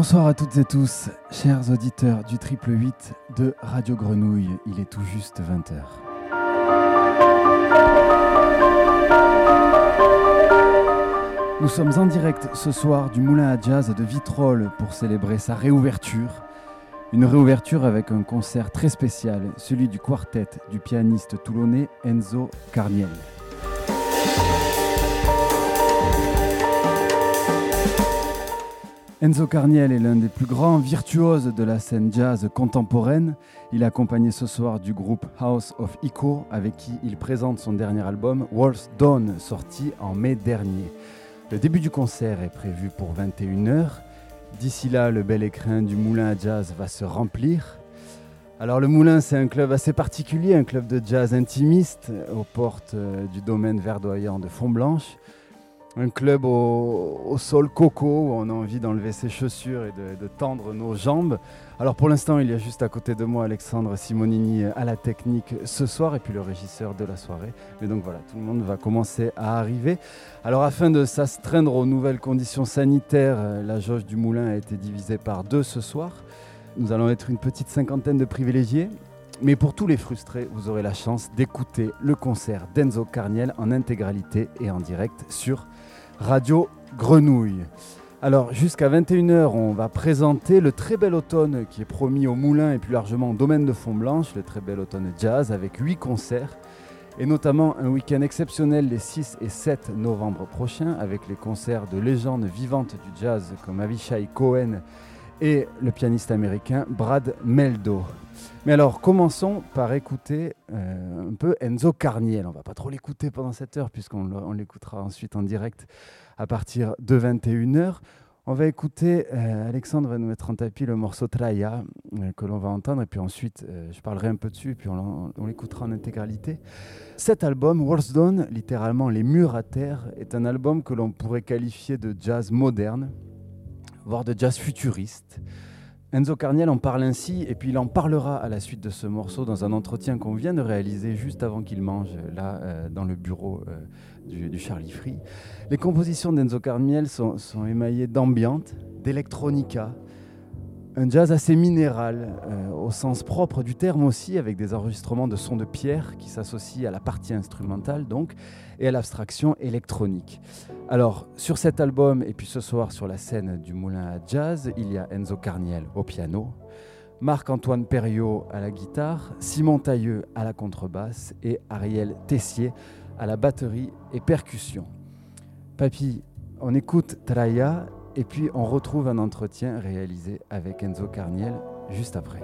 Bonsoir à toutes et tous, chers auditeurs du triple 8 de Radio Grenouille. Il est tout juste 20h. Nous sommes en direct ce soir du Moulin à Jazz de Vitrolles pour célébrer sa réouverture. Une réouverture avec un concert très spécial, celui du quartet du pianiste toulonnais Enzo Carniel. Enzo Carniel est l'un des plus grands virtuoses de la scène jazz contemporaine. Il est accompagné ce soir du groupe House of Echo avec qui il présente son dernier album Wolf's Dawn sorti en mai dernier. Le début du concert est prévu pour 21h. D'ici là, le bel écrin du Moulin à Jazz va se remplir. Alors le Moulin, c'est un club assez particulier, un club de jazz intimiste aux portes euh, du domaine verdoyant de Fontblanche un club au, sol coco où on a envie d'enlever ses chaussures et de, tendre nos jambes. Alors pour l'instant, il y a juste à côté de moi Alexandre Simonini à la technique ce soir et puis le régisseur de la soirée. Mais donc voilà, tout le monde va commencer à arriver. Alors afin de s'astreindre aux nouvelles conditions sanitaires, euh, la jauge du moulin a été divisée par deux ce soir. Nous allons être une petite cinquantaine de privilégiés mais pour tous les frustrés, vous aurez la chance d'écouter le concert d'Enzo Carniel en intégralité et en direct sur Radio Grenouille. Alors jusqu'à 21h, on va présenter le très bel automne qui est promis au Moulin et plus largement au domaine de Font-Blanche, le très bel automne jazz avec 8 concerts et notamment un week-end exceptionnel les 6 et 7 novembre prochains avec les concerts de légendes vivantes du jazz comme Avishai Cohen et le pianiste américain Brad Meldo. Mais alors, commençons par écouter euh, un peu Enzo Carniel. On va pas trop l'écouter pendant cette heure, puisqu'on l'écoutera ensuite en direct à partir de 21h. On va écouter, euh, Alexandre va nous mettre en tapis le morceau Traya euh, que l'on va entendre, et puis ensuite je parlerai un peu dessus, et puis on, l'écoutera en intégralité. Cet album, World's Dawn, littéralement Les Murs à Terre, est un album que l'on pourrait qualifier de jazz moderne, voire de jazz futuriste. Enzo Carniel en parle ainsi, et puis il en parlera à la suite de ce morceau dans un entretien qu'on vient de réaliser juste avant qu'il mange, là, euh, dans le bureau euh, du, Charlie Free. Les compositions d'Enzo Carniel sont, émaillées d'ambiance, d'électronica, un jazz assez minéral, euh, au sens propre du terme aussi, avec des enregistrements de sons de pierre qui s'associent à la partie instrumentale donc, et à l'abstraction électronique. Alors, sur cet album, et puis ce soir sur la scène du Moulin à Jazz, il y a Enzo Carniel au piano, Marc-Antoine Perriot à la guitare, Simon Tailleux à la contrebasse et Ariel Tessier à la batterie et percussion. Papy, on écoute Traya et puis on retrouve un entretien réalisé avec Enzo Carniel juste après.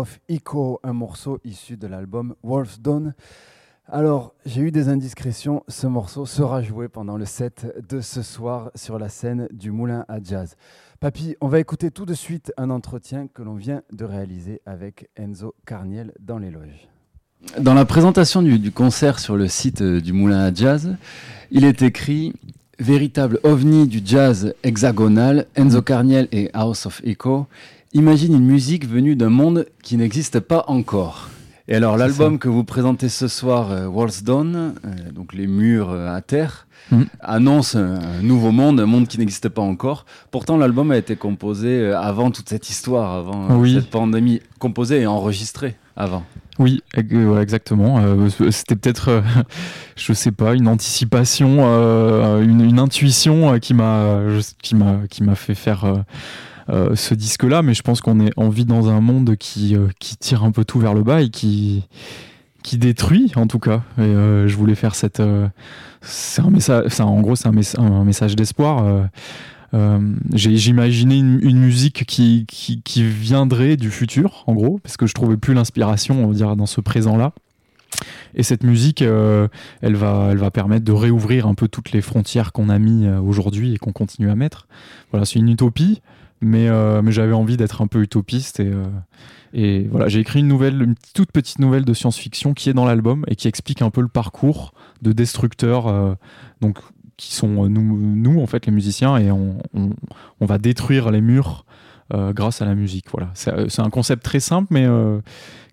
Of Echo, un morceau issu de l'album Wolf's Dawn. Alors, j'ai eu des indiscrétions, ce morceau sera joué pendant le set de ce soir sur la scène du Moulin à Jazz. Papy, on va écouter tout de suite un entretien que l'on vient de réaliser avec Enzo Carniel dans les loges. Dans la présentation du, du concert sur le site du Moulin à Jazz, il est écrit véritable ovni du jazz hexagonal, Enzo Carniel et House of Echo imagine une musique venue d'un monde qui n'existe pas encore. Et alors l'album que vous présentez ce soir, euh, Walls Dawn, euh, donc les murs euh, à terre, mm. annonce un nouveau monde, un monde qui n'existe pas encore. Pourtant l'album a été composé avant toute cette histoire, avant cette pandémie, composé et enregistré avant. Oui, exactement. C'était peut-être, je sais pas, une anticipation, une, intuition qui m'a qui m'a qui m'a fait faire euh, ce disque-là, mais je pense qu'on est on vit dans un monde qui, euh, qui tire un peu tout vers le bas et qui qui détruit en tout cas. Euh, je voulais faire cette, c'est un message, en gros c'est un, message d'espoir. j'ai imaginé une, musique qui, qui, qui, viendrait du futur, en gros, parce que je trouvais plus l'inspiration, on va dire, dans ce présent-là. Et cette musique, elle, va, elle va permettre de réouvrir un peu toutes les frontières qu'on a mis aujourd'hui et qu'on continue à mettre. Voilà, c'est une utopie, mais, euh, mais j'avais envie d'être un peu utopiste et, euh, et voilà, j'ai écrit une nouvelle, une toute petite nouvelle de science-fiction qui est dans l'album et qui explique un peu le parcours de destructeurs, euh, donc qui sont nous, nous en fait les musiciens et on, on, va détruire les murs grâce à la musique. Voilà, c'est un concept très simple mais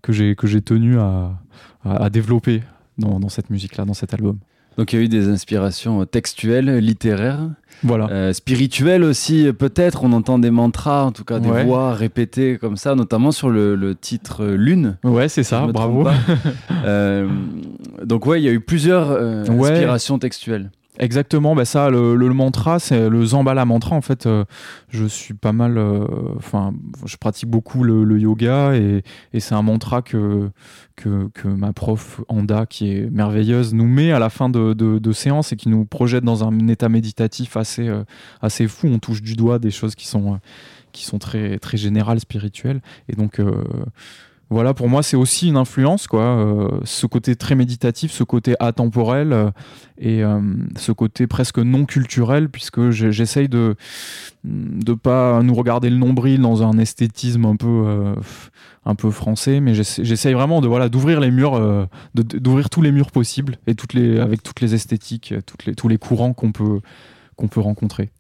que j'ai que j'ai tenu à, à, à développer dans, dans cette musique là, dans cet album. Donc il y a eu des inspirations textuelles, littéraires, voilà. Euh, spirituelles aussi peut-être. On entend des mantras, en tout cas des voix répétées comme ça, notamment sur le, titre Lune. Ouais, c'est ça, bravo. euh, donc ouais, il y a eu plusieurs euh, inspirations textuelles. Exactement, bah ça, le, mantra, c'est le Zambala mantra. En fait, euh, je suis pas mal, euh, enfin, je pratique beaucoup le, yoga et, c'est un mantra que, que, ma prof Anda, qui est merveilleuse, nous met à la fin de, de, séance et qui nous projette dans un état méditatif assez, euh, assez fou. On touche du doigt des choses qui sont, qui sont très, très générales, spirituelles. Et donc, voilà, pour moi, c'est aussi une influence, quoi. Euh, ce côté très méditatif, ce côté atemporel euh, et euh, ce côté presque non culturel, puisque j'essaye de de pas nous regarder le nombril dans un esthétisme un peu un peu français, mais j'essaye vraiment de voilà d'ouvrir les murs, d'ouvrir tous les murs possibles et toutes les avec toutes les esthétiques, les tous les courants qu'on peut qu'on peut rencontrer.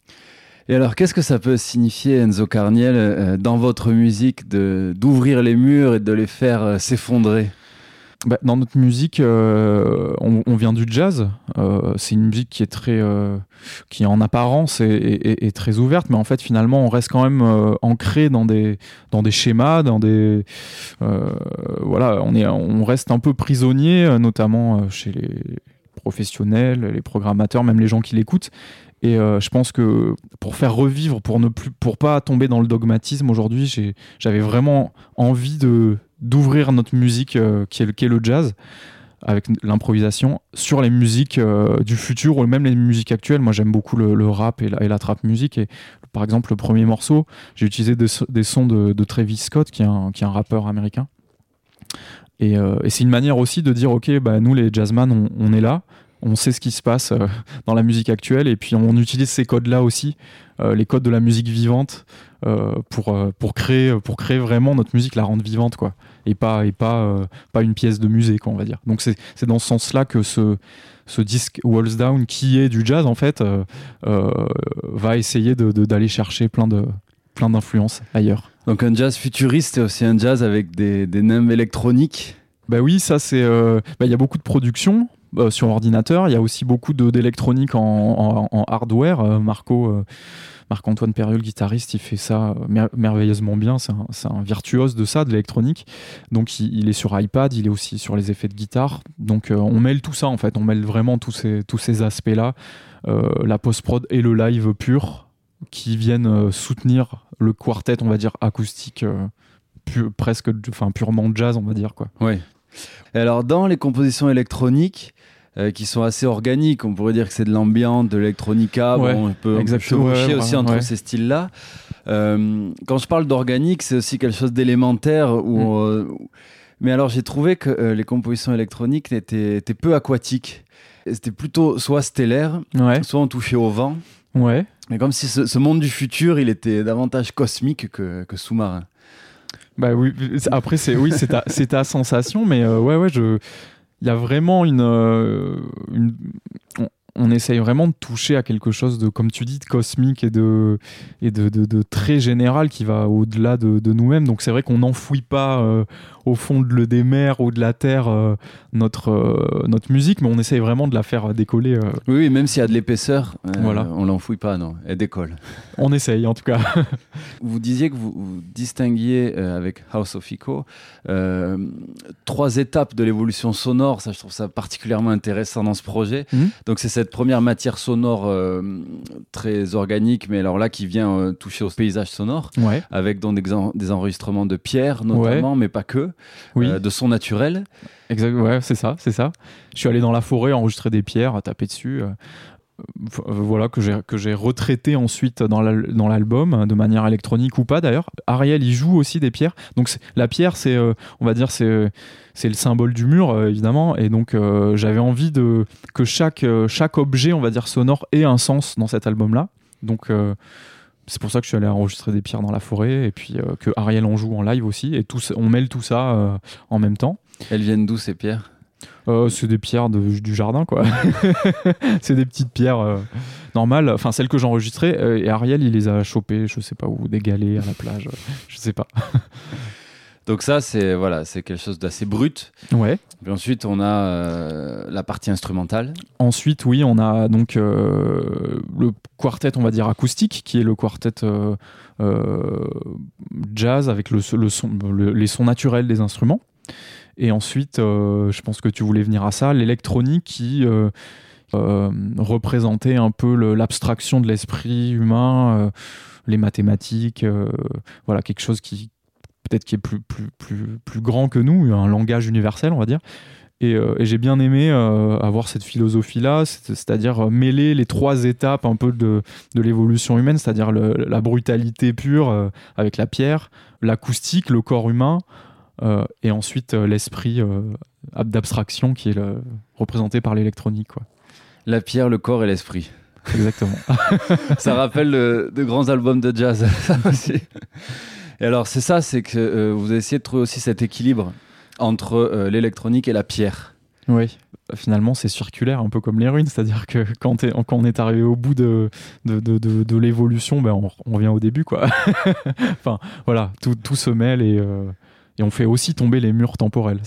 Et alors, qu'est-ce que ça peut signifier, Enzo Carniel, euh, dans votre musique, d'ouvrir les murs et de les faire euh, s'effondrer? Bah, dans notre musique, euh, on, vient du jazz. c'est une musique qui est très, qui en apparence est, très ouverte, mais en fait finalement on reste quand même ancré dans des, dans des schémas, dans des, voilà, on est, on reste un peu prisonnier, notamment chez les professionnels, les programmateurs, même les gens qui l'écoutent. Et euh, je pense que pour faire revivre, pour ne plus, pour pas tomber dans le dogmatisme aujourd'hui, j'avais vraiment envie de d'ouvrir notre musique euh, qui, est, le jazz avec l'improvisation sur les musiques euh, du futur ou même les musiques actuelles. Moi, j'aime beaucoup le, rap et la, trap musique. Et par exemple, le premier morceau, j'ai utilisé des, sons de, Travis Scott, qui est un, rappeur américain. Et, c'est une manière aussi de dire, ok, bah, nous les jazzman, on est là on sait ce qui se passe euh, dans la musique actuelle et puis on utilise ces codes-là aussi, euh, les codes de la musique vivante, euh, pour, pour, créer, pour créer vraiment notre musique, la rendre vivante, quoi, et pas, et pas, pas une pièce de musée, quoi, on va dire. Donc c'est dans ce sens-là que ce, ce disque Walls Down, qui est du jazz, en fait, va essayer d'aller chercher plein de plein d'influences ailleurs. Donc un jazz futuriste et aussi un jazz avec des, des électroniques? Bah oui, ça c'est. Bah, il y a beaucoup de production, euh, sur ordinateur. Il y a aussi beaucoup d'électronique en, hardware. Euh, Marco. Euh, Marc-Antoine Perrieux, le guitariste, il fait ça merveilleusement bien. C'est un, virtuose de ça, de l'électronique. Donc il, est sur iPad, il est aussi sur les effets de guitare. Donc on mêle tout ça en fait, on mêle vraiment tous ces, tous ces aspects-là, la post-prod et le live pur, qui viennent soutenir le quartet, on va dire, acoustique, presque, enfin purement jazz, on va dire. quoi. Ouais. Alors dans les compositions électroniques, euh, qui sont assez organiques. On pourrait dire que c'est de l'ambiance, de l'électronica. on peut, chevaucher aussi entre ces styles-là. quand je parle d'organique, c'est aussi quelque chose d'élémentaire où, mm. mais alors j'ai trouvé que les compositions électroniques étaient, étaient peu aquatiques. C'était plutôt soit stellaire, soit on touchait au vent. Ouais. Mais comme si ce, monde du futur, il était davantage cosmique que, que sous-marin. Bah oui, après, c'est oui, c'est ta, ta, sensation, mais euh, ouais, ouais, je. Il y a vraiment une, euh, une on essaye vraiment de toucher à quelque chose de, comme tu dis, de cosmique et de, et de, de, très général qui va au-delà de, nous-mêmes. Donc c'est vrai qu'on n'enfouit pas euh, au fond de, des mers ou de la terre euh, notre, euh, notre musique, mais on essaye vraiment de la faire décoller. Oui, même s'il y a de l'épaisseur, voilà. on l'enfouit pas, non, elle décolle. On essaye en tout cas. vous disiez que vous, distinguiez avec House of Echo trois étapes de l'évolution sonore. Ça, je trouve ça particulièrement intéressant dans ce projet. Mhm. Donc c'est cette première matière sonore euh, très organique, mais alors là qui vient euh, toucher au paysage sonore, avec donc des, enregistrements de pierre notamment, mais pas que, euh, de sons naturels. Exact, ouais, c'est ça, c'est ça. Je suis allé dans la forêt enregistrer des pierres, taper dessus. voilà que j'ai que j'ai retraité ensuite dans l'album de manière électronique ou pas d'ailleurs Ariel il joue aussi des pierres donc la pierre c'est on va dire c'est c'est le symbole du mur euh, évidemment et donc euh, j'avais envie de que chaque euh, chaque objet on va dire sonore ait un sens dans cet album là donc c'est pour ça que je suis allé enregistrer des pierres dans la forêt et puis que Ariel en joue en live aussi et tout on mêle tout ça en même temps. Elles viennent d'où ces pierres? C'est des pierres du jardin quoi. C'est des petites pierres normales. Enfin celles que j'enregistrais et Ariel il les a chopées je sais pas où des galets à la plage je sais pas Donc ça, c'est voilà, c'est quelque chose d'assez brut. Ouais. Puis ensuite, on a euh, la partie instrumentale. Ensuite, oui, on a donc euh, le quartet, on va dire acoustique, qui est le quartet euh, jazz avec le, le son, les sons naturels des instruments. Et ensuite, je pense que tu voulais venir à ça, l'électronique qui représentait un peu l'abstraction de l'esprit humain, les mathématiques, voilà quelque chose qui peut-être qui est plus, plus, plus, plus grand que nous, un langage universel, on va dire. Et, euh, j'ai bien aimé euh, avoir cette philosophie-là, c'est-à-dire euh, mêler les trois étapes un peu de, de l'évolution humaine, c'est-à-dire la brutalité pure avec la pierre, l'acoustique, le corps humain, et ensuite l'esprit d'abstraction qui est représenté par l'électronique. La pierre, le corps et l'esprit. Exactement. ça rappelle de grands albums de jazz. Et alors, c'est ça, c'est que euh, vous essayez de trouver aussi cet équilibre entre euh, l'électronique et la pierre. Oui, finalement, c'est circulaire, un peu comme les ruines. C'est-à-dire que quand, on est arrivé au bout de, de, de, l'évolution, ben on, revient au début. Quoi. enfin, voilà, tout, tout se mêle et, euh, et, on fait aussi tomber les murs temporels.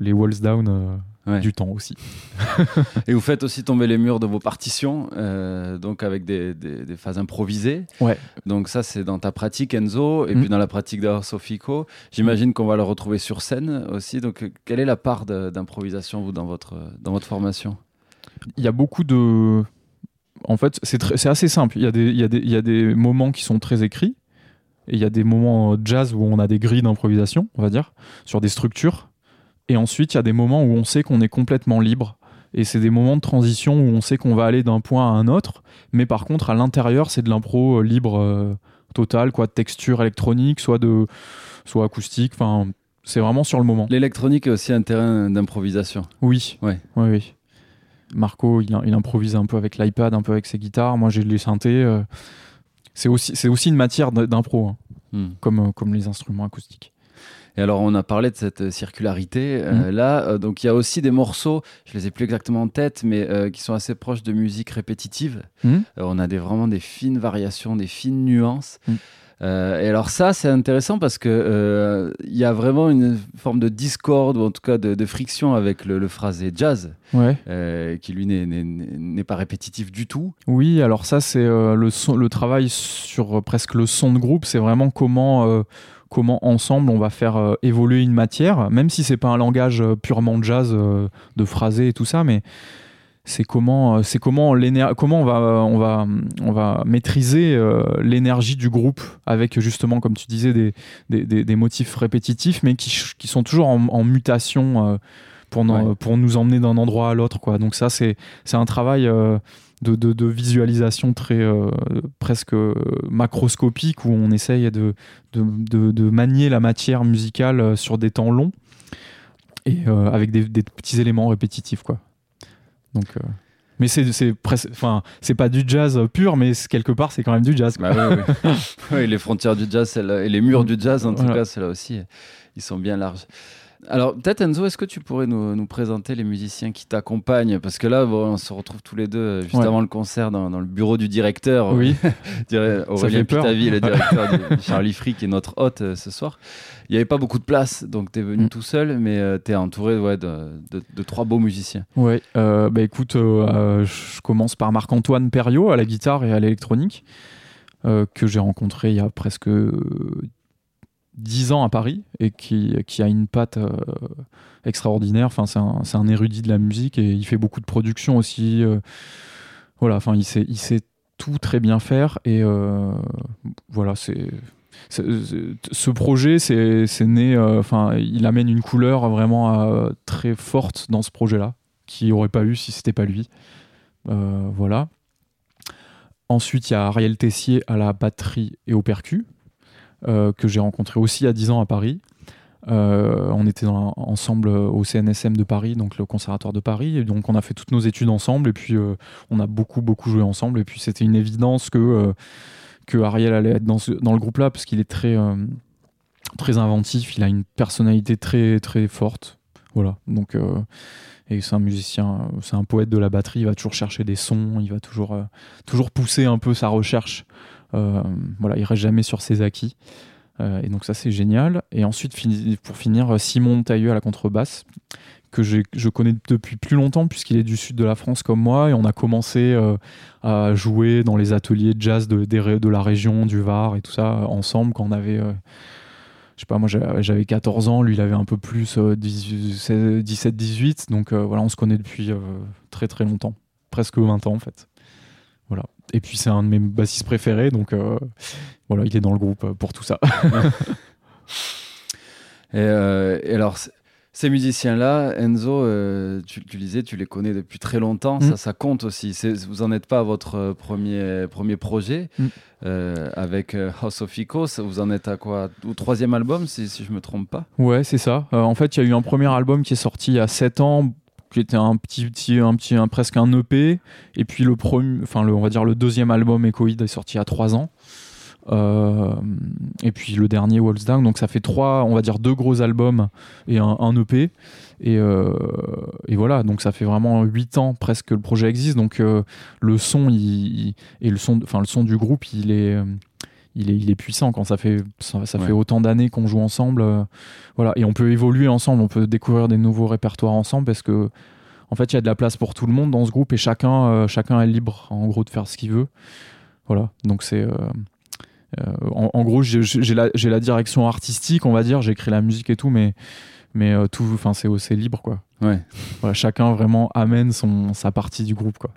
Les walls down du temps aussi. et vous faites aussi tomber les murs de vos partitions, euh, donc avec des, des, phases improvisées. Ouais. Donc ça, c'est dans ta pratique, Enzo, et mm. puis dans la pratique d'Arsofico. J'imagine qu'on va le retrouver sur scène aussi. Donc, quelle est la part d'improvisation, vous, dans votre, dans votre formation? Il y a beaucoup de... En fait, c'est assez simple. Il y, a des, il, y a des, il y a des moments qui sont très écrits, et il y a des moments jazz où on a des grilles d'improvisation, on va dire, sur des structures. Et ensuite, il y a des moments où on sait qu'on est complètement libre. Et c'est des moments de transition où on sait qu'on va aller d'un point à un autre. Mais par contre, à l'intérieur, c'est de l'impro euh, libre euh, total, quoi, de texture électronique, soit, de, soit acoustique. Enfin, c'est vraiment sur le moment. L'électronique est aussi un terrain d'improvisation. Oui. Ouais. Oui, oui. Marco, il, il, improvise un peu avec l'iPad, un peu avec ses guitares. Moi, j'ai les synthés. Euh. c'est aussi, aussi une matière d'impro, hein, hmm. comme, comme les instruments acoustiques. Et alors, on a parlé de cette euh, circularité. Euh, mm. là, euh, donc, il y a aussi des morceaux, je les ai plus exactement en tête, mais qui sont assez proches de musique répétitive. Mm. on a des, vraiment des fines variations, des fines nuances. Mm. et alors ça, c'est intéressant parce que il y a vraiment une forme de discorde ou en tout cas de, friction avec le, phrasé jazz, qui lui n'est pas répétitif du tout. Oui, alors ça, c'est le, le travail sur presque le son de groupe. C'est vraiment comment comment ensemble on va faire euh, évoluer une matière, même si c'est pas un langage euh, purement jazz euh, de phrasé et tout ça, mais c'est comment c'est comment comment on va on va on va maîtriser l'énergie du groupe avec justement comme tu disais des, des, des, motifs répétitifs mais qui, qui sont toujours en, mutation pour, pour nous emmener d'un endroit à l'autre quoi. Donc ça c'est c'est un travail de, de, visualisation très presque macroscopique où on essaye de, de, manier la matière musicale sur des temps longs et avec des, des, petits éléments répétitifs quoi. Donc mais c'est c'est enfin c'est pas du jazz pur mais quelque part c'est quand même du jazz bah oui, les frontières du jazz et les murs du jazz en tout cas c'est là aussi ils sont bien larges alors, peut-être Enzo, est-ce que tu pourrais nous, présenter les musiciens qui t'accompagnent? Parce que là, on se retrouve tous les deux euh, juste avant le concert dans, le bureau du directeur. Oui. Aurélien Pitavi, le directeur de Charlie Free, qui est notre hôte euh, ce soir. Il n'y avait pas beaucoup de place, donc tu es venu mm. tout seul, mais euh, tu es entouré ouais, de, trois beaux musiciens. Oui, bah écoute, je commence par Marc-Antoine Perriot à la guitare et à l'électronique. que j'ai rencontré il y a presque 10 ans à Paris et qui, qui a une patte euh, extraordinaire. Enfin, c'est un, un, érudit de la musique et il fait beaucoup de production aussi. Euh, voilà, enfin, il sait, il sait tout très bien faire et euh, voilà, c'est. Ce projet, c'est né. Enfin, il amène une couleur vraiment très forte dans ce projet-là, qui aurait pas eu si c'était pas lui. voilà. Ensuite, il y a Ariel Tessier à la batterie et au percu, que j'ai rencontré aussi à 10 ans à Paris. Euh, on était ensemble au CNSM de Paris, donc le conservatoire de Paris, et donc on a fait toutes nos études ensemble, et puis euh, on a beaucoup beaucoup joué ensemble, et puis c'était une évidence que que Ariel allait être dans, dans le groupe là, parce qu'il est très très inventif, il a une personnalité très très forte, voilà. Donc et c'est un musicien, c'est un poète de la batterie, il va toujours chercher des sons, il va toujours toujours pousser un peu sa recherche euh, voilà, il reste jamais sur ses acquis. Euh, et donc ça c'est génial. Et ensuite pour finir Simon Tailleux à la contrebasse que je connais depuis plus longtemps puisqu'il est du sud de la France comme moi et on a commencé euh, à jouer dans les ateliers de jazz de, de, la région du Var et tout ça ensemble quand on avait je sais pas moi j'avais 14 ans lui il avait un peu plus 17 18 donc voilà on se connaît depuis très très longtemps presque 20 ans en fait et puis c'est un de mes bassistes préférés, donc euh, voilà, il est dans le groupe euh, pour tout ça. Euh, et, alors, ces musiciens-là, Enzo, tu, tu, disais, tu les connais depuis très longtemps, ça, mm. ça compte aussi. Vous n'en êtes pas à votre premier, premier projet mm. avec House of Icos, vous en êtes à quoi Au troisième album, si, si je ne me trompe pas? Ouais, c'est ça. en fait, il y a eu un premier album qui est sorti il y a 7 ans, qui était un petit, petit, un petit, presque un EP. Et puis le premier, enfin le, on va dire le deuxième album Echoid est sorti a trois ans. Euh, et puis le dernier Walls Down. Donc ça fait trois, on va dire deux gros albums et un, EP. Et, euh, et, voilà, donc ça fait vraiment huit ans presque que le projet existe. Donc euh, le son, il, et le son, enfin le son du groupe, il est il est, il est puissant quand ça fait, ça, fait autant d'années qu'on joue ensemble. Euh, voilà. Et on peut évoluer ensemble, on peut découvrir des nouveaux répertoires ensemble parce que, en fait, il y a de la place pour tout le monde dans ce groupe et chacun, euh, chacun est libre, en gros, de faire ce qu'il veut. Voilà. Donc, c'est. Euh, en, gros, j'ai la, la, direction artistique, on va dire, j'écris la musique et tout, mais, mais tout, enfin, c'est libre, quoi. Ouais. Voilà, chacun vraiment amène son, sa partie du groupe, quoi.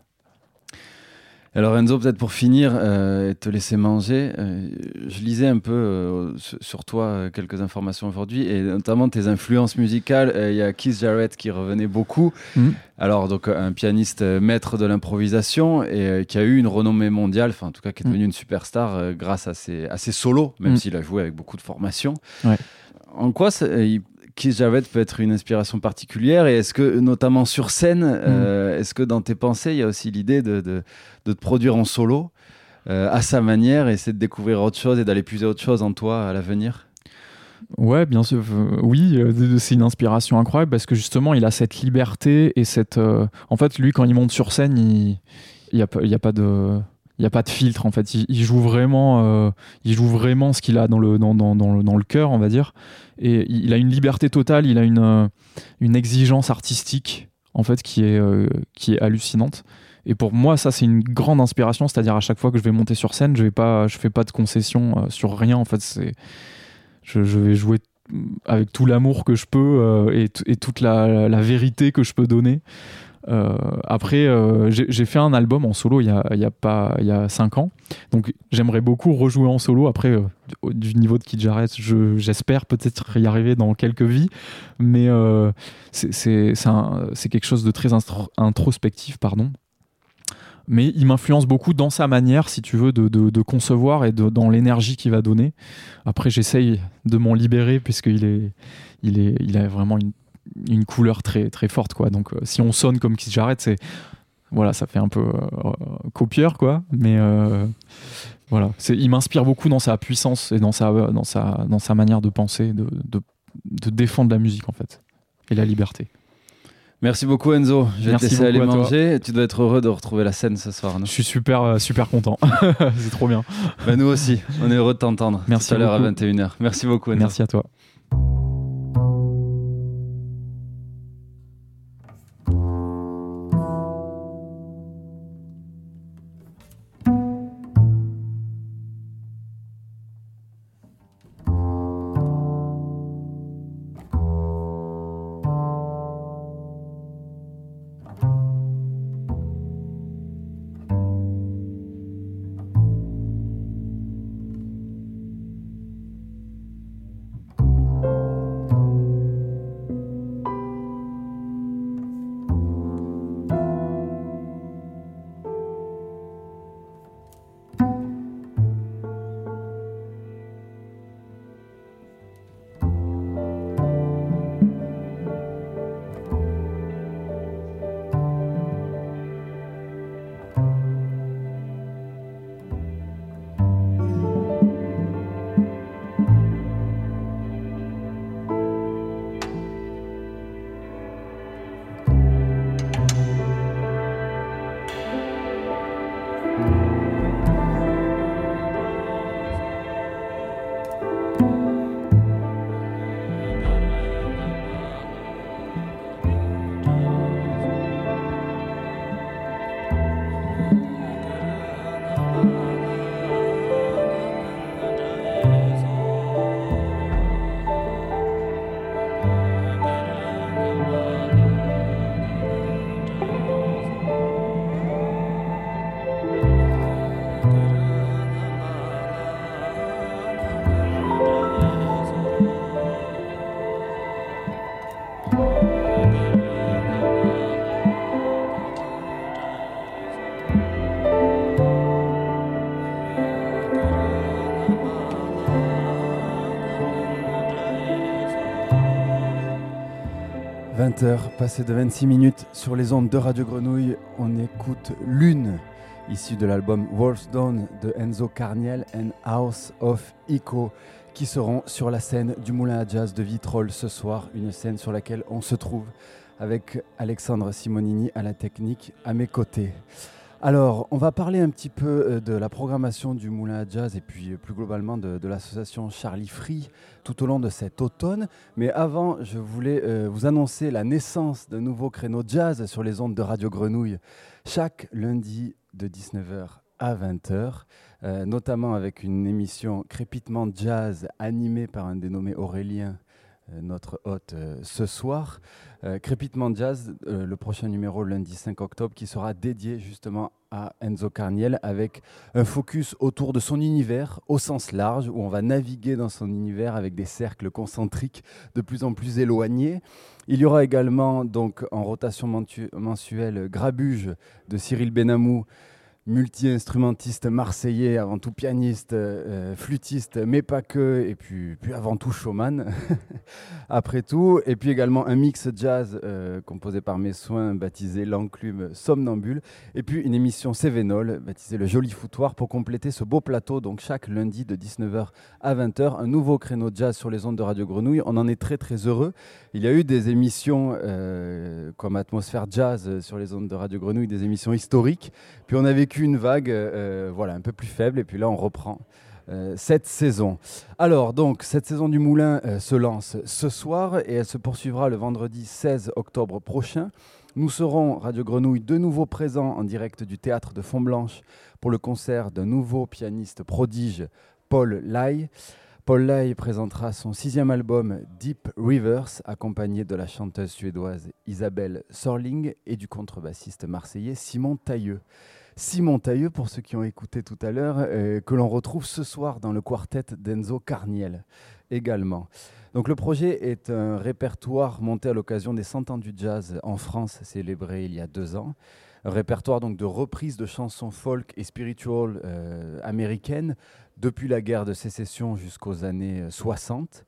Alors Enzo, peut-être pour finir euh, et te laisser manger, euh, je lisais un peu euh, sur toi quelques informations aujourd'hui et notamment tes influences musicales. Il y a Keith Jarrett qui revenait beaucoup. Mm. Alors donc un pianiste maître de l'improvisation et qui a eu une renommée mondiale, enfin en tout cas qui est mm. devenu une superstar grâce à ses, à ses solos, même mm. s'il a joué avec beaucoup de formation. En quoi il Keith Jarrett peut être une inspiration particulière et est-ce que, notamment sur scène, mm. euh, est-ce que dans tes pensées, il y a aussi l'idée de, de, te produire en solo euh, à sa manière et essayer de découvrir autre chose et d'aller puiser autre chose en toi à l'avenir? Ouais, bien sûr. Euh, oui, c'est une inspiration incroyable parce que justement, il a cette liberté et cette. En fait, lui, quand il monte sur scène, il n'y a, a, pas de il n'y a pas de filtre en fait. Il, joue vraiment, euh, il joue vraiment ce qu'il a dans le dans, dans, dans, le, dans le cœur, on va dire. Et il a une liberté totale. Il a une euh, une exigence artistique en fait qui est euh, qui est hallucinante. Et pour moi, ça c'est une grande inspiration. C'est-à-dire à chaque fois que je vais monter sur scène, je vais pas, je fais pas de concessions sur rien. En fait, c'est je, je, vais jouer avec tout l'amour que je peux et, et, toute la, la, vérité que je peux donner. Euh, après, euh, j'ai fait un album en solo il y a, pas il y a cinq ans, donc j'aimerais beaucoup rejouer en solo. Après, euh, du niveau de Kid Jarrett, j'espère peut-être y arriver dans quelques vies, mais c'est quelque chose de très introspectif, pardon. mais il m'influence beaucoup dans sa manière, si tu veux, de, concevoir et dans l'énergie qu'il va donner. Après, j'essaye de m'en libérer puisqu'il est, il est, il a vraiment une, couleur très, très forte, quoi. Donc, si on sonne comme Keith Jarrett, c'est voilà, ça fait un peu copieur, quoi. Mais voilà, il m'inspire beaucoup dans sa puissance et dans sa, dans sa, dans sa manière de penser, de, de, défendre la musique en fait et la liberté. Merci beaucoup Enzo. Je vais te laisser aller manger. Tu dois être heureux de retrouver la scène ce soir. Je suis super euh, super content. C'est trop bien. Ben, nous aussi. On est heureux de t'entendre. Merci Tout à l'heure à 21h. Merci beaucoup Enzo. Merci à toi. 20h, passé de 26 minutes sur les ondes de Radio Grenouille, on écoute Lune, issue de l'album Wolf's Dawn de Enzo Carniel and House of Echo, qui seront sur la scène du Moulin à Jazz de Vitrolles ce soir, une scène sur laquelle on se trouve avec Alexandre Simonini à la technique à mes côtés. Alors, on va parler un petit peu euh, de la programmation du Moulin à Jazz et puis euh, plus globalement de, l'association Charlie Free tout au long de cet automne. Mais avant, je voulais euh, vous annoncer la naissance d'un nouveau créneau jazz sur les ondes de Radio Grenouille chaque lundi de 19h à 20h, notamment avec une émission Crépitement Jazz animée par un dénommé Aurélien notre hôte euh, ce soir. Euh, Crépitement Jazz, le prochain numéro lundi 5 octobre, qui sera dédié justement à Enzo Carniel avec un focus autour de son univers au sens large, où on va naviguer dans son univers avec des cercles concentriques de plus en plus éloignés. Il y aura également donc en rotation mensuelle Grabuge de Cyril Benamou multi-instrumentiste marseillais, avant tout pianiste, euh, flûtiste, mais pas que, et puis, puis avant tout showman, après tout. Et puis également un mix jazz euh, composé par mes soins, baptisé L'Enclume Somnambule. Et puis une émission Cévenol, baptisée Le Joli Foutoir, pour compléter ce beau plateau. Donc chaque lundi de 19h à 20h, un nouveau créneau jazz sur les ondes de Radio Grenouille. On en est très très heureux. Il y a eu des émissions euh, comme Atmosphère Jazz sur les ondes de Radio Grenouille, des émissions historiques. Puis on a une vague euh, voilà, un peu plus faible, et puis là on reprend. Euh, cette saison. Alors, donc, cette saison du Moulin euh, se lance ce soir et elle se poursuivra le vendredi 16 octobre prochain. Nous serons, Radio Grenouille, de nouveau présents en direct du théâtre de Font-Blanche pour le concert d'un nouveau pianiste prodige, Paul Lai. Paul Lai présentera son sixième album Deep Rivers, accompagné de la chanteuse suédoise Isabelle Sorling et du contrebassiste marseillais Simon Tailleux. Simon Tailleux, pour ceux qui ont écouté tout à l'heure, euh, que l'on retrouve ce soir dans le quartet d'Enzo Carniel également. Donc le projet est un répertoire monté à l'occasion des 100 ans du jazz en France, célébré il y a deux ans. un répertoire donc de reprises de chansons folk et spiritual américaines depuis la guerre de sécession jusqu'aux années 60.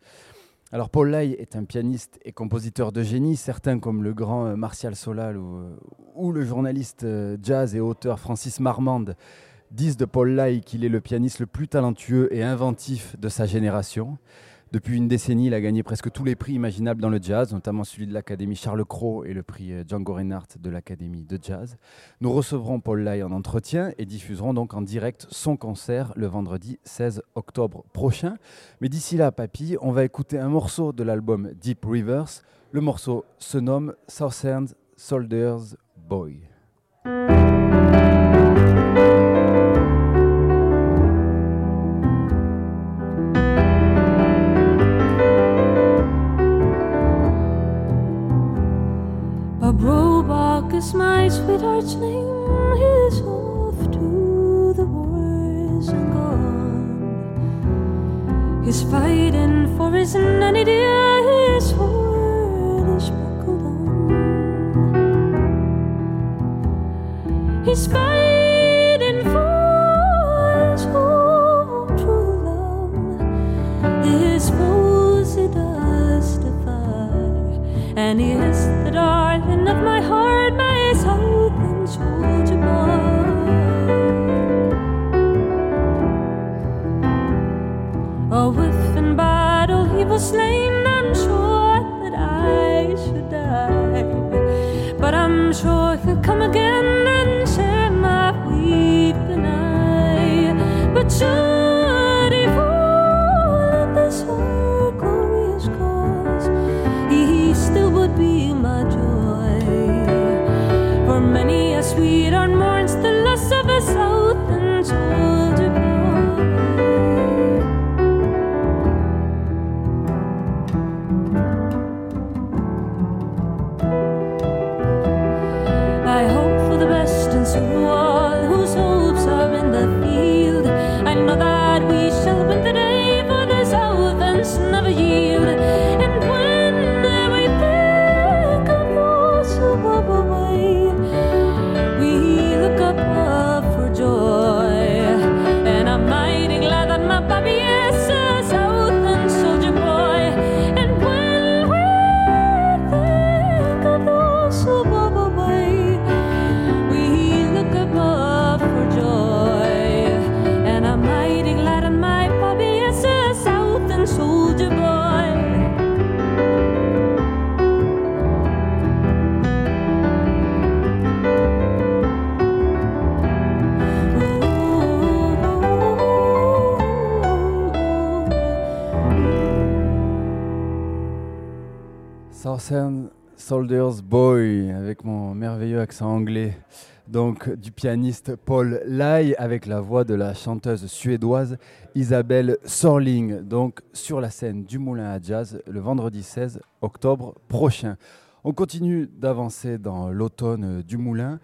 Alors Paul Lai est un pianiste et compositeur de génie, certains comme le grand Martial Solal ou, le journaliste jazz et auteur Francis Marmande disent de Paul Lai qu'il est le pianiste le plus talentueux et inventif de sa génération. Depuis une décennie, il a gagné presque tous les prix imaginables dans le jazz, notamment celui de l'Académie Charles Cros et le prix euh, Django Reinhardt de l'Académie de jazz. Nous recevrons Paul Lai en entretien et diffuserons donc en direct son concert le vendredi 16 octobre prochain. Mais d'ici là, papy, on va écouter un morceau de l'album Deep Rivers. Le morceau se nomme Southern Soldiers Boy. Cause my sweetheart's name is off to the wars and gone. He's fighting for his nanny dear, his sword is buckled on. He's fighting for his home true love. His foes he does defy, and he is the darling of my heart. Oh, if in battle he was slain, I'm sure that I should die. But I'm sure he'll come again and share my weeping eye. But should Soldiers Boy avec mon merveilleux accent anglais. Donc du pianiste Paul Lai avec la voix de la chanteuse suédoise Isabelle Sorling. Donc sur la scène du Moulin à Jazz le vendredi 16 octobre prochain. On continue d'avancer dans l'automne du Moulin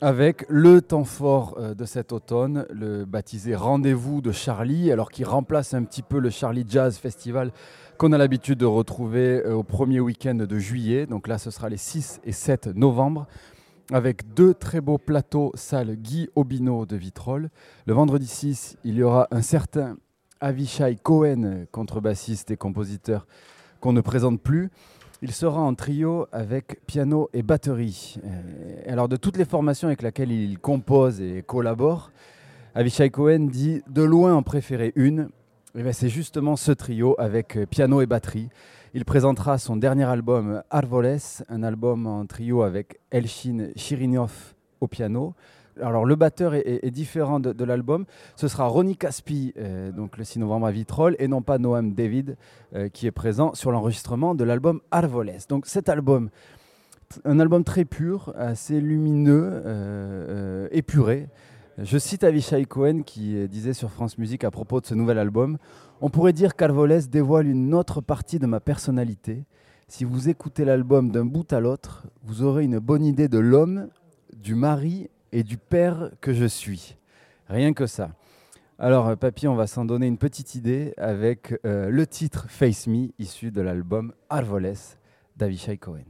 avec le temps fort euh, de cet automne, le baptisé Rendez-vous de Charlie, alors qui remplace un petit peu le Charlie Jazz Festival qu'on a l'habitude de retrouver euh, au premier week-end de juillet. Donc là, ce sera les 6 et 7 novembre avec deux très beaux plateaux salle Guy Obino de Vitrolles. Le vendredi 6, il y aura un certain Avishai Cohen, contrebassiste et compositeur qu'on ne présente plus. Il sera en trio avec piano et batterie. Euh, alors de toutes les formations avec lesquelles il compose et collabore, Avishai Cohen dit de loin en préférer une, c'est justement ce trio avec euh, piano et batterie. Il présentera son dernier album Arvoles, un album en trio avec Elshin Chirinyov au piano. Alors le batteur est, différent de, l'album. Ce sera Ronnie Caspi, euh, donc le 6 novembre à Vitrolles, et non pas Noam David, euh, qui est présent sur l'enregistrement de l'album Arvoles. Donc cet album, un album très pur, assez lumineux, épuré. Je cite Avishai Cohen qui disait sur France Musique à propos de ce nouvel album On pourrait dire qu'Arvoles dévoile une autre partie de ma personnalité. Si vous écoutez l'album d'un bout à l'autre, vous aurez une bonne idée de l'homme, du mari et du père que je suis. Rien que ça. Alors, Papy, on va s'en donner une petite idée avec euh, le titre Face Me, issu de l'album Arvoles d'Avishai Cohen.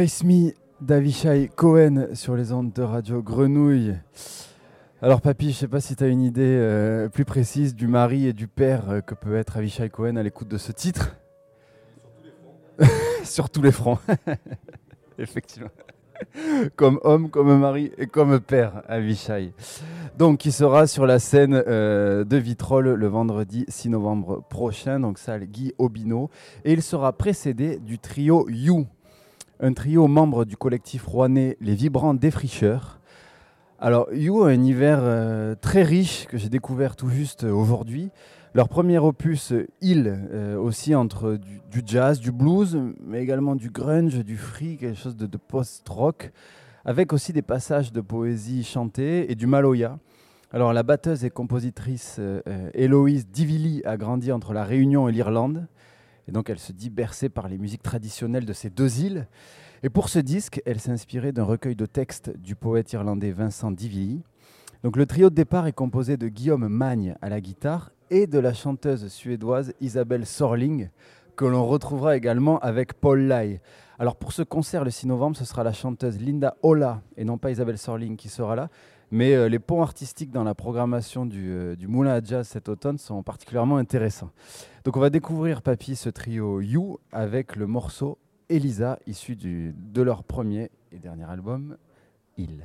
Face d'Avishai Cohen sur les ondes de Radio Grenouille. Alors papy, je sais pas si tu as une idée euh, plus précise du mari et du père euh, que peut être Avishai Cohen à l'écoute de ce titre. Sur tous les fronts. Effectivement. comme homme, comme mari et comme père, Avishai. Donc, qui sera sur la scène euh, de Vitrolles le vendredi 6 novembre prochain, donc salle Guy Obino. Et il sera précédé du trio You, un trio membre du collectif rouennais Les Vibrants Défricheurs. Alors, You a un hiver euh, très riche que j'ai découvert tout juste aujourd'hui. Leur premier opus, Il, euh, aussi entre du, jazz, du blues, mais également du grunge, du free, quelque chose de, post-rock, avec aussi des passages de poésie chantée et du maloya. Alors, la batteuse et compositrice euh, Héloïse Divili a grandi entre la Réunion et l'Irlande. Et donc elle se dit bercée par les musiques traditionnelles de ces deux îles. Et pour ce disque, elle s'est inspirée d'un recueil de textes du poète irlandais Vincent Divili. Donc le trio de départ est composé de Guillaume Magne à la guitare et de la chanteuse suédoise Isabelle Sorling, que l'on retrouvera également avec Paul Lai. Alors pour ce concert le 6 novembre, ce sera la chanteuse Linda Ola et non pas Isabelle Sorling qui sera là. Mais euh, les ponts artistiques dans la programmation du, euh, du, Moulin à Jazz cet automne sont particulièrement intéressants. Donc on va découvrir, Papy, ce trio You avec le morceau Elisa, issu de leur premier et dernier album, Il.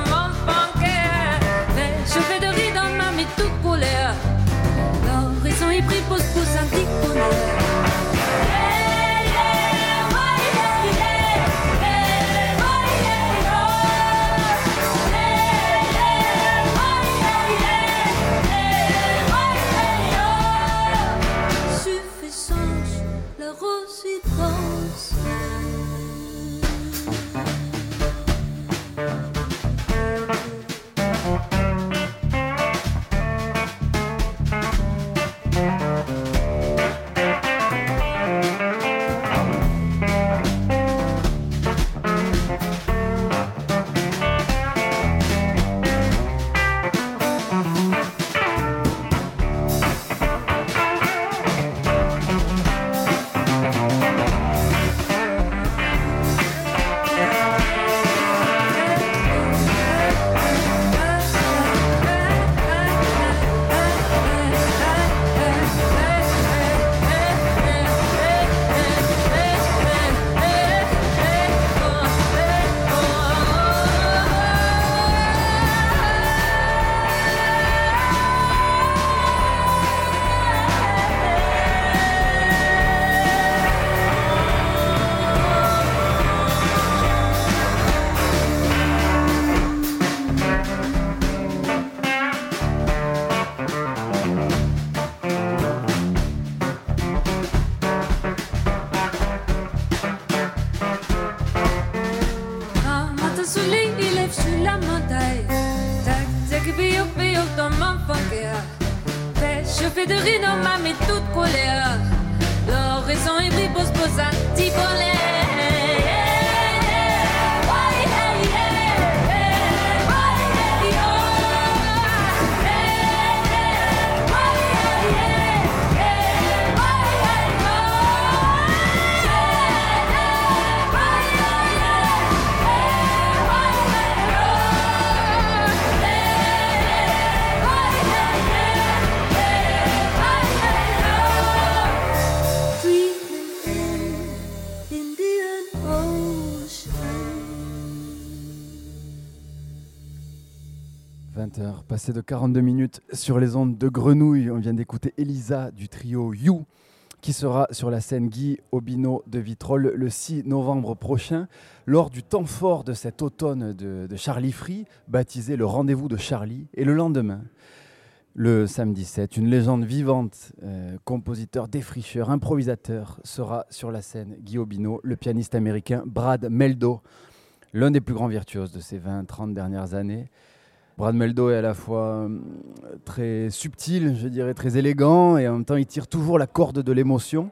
Passé de 42 minutes sur les ondes de Grenouille. On vient d'écouter Elisa du trio You qui sera sur la scène Guy Obino de Vitrolles le 6 novembre prochain, lors du temps fort de cet automne de, Charlie Free, baptisé le rendez-vous de Charlie, et le lendemain. Le samedi 7, une légende vivante, euh, compositeur, défricheur, improvisateur, sera sur la scène. Guy Bino, le pianiste américain Brad Meldo, l'un des plus grands virtuoses de ces 20-30 dernières années. Brad Meldo est à la fois euh, très subtil, je dirais très élégant, et en même temps il tire toujours la corde de l'émotion,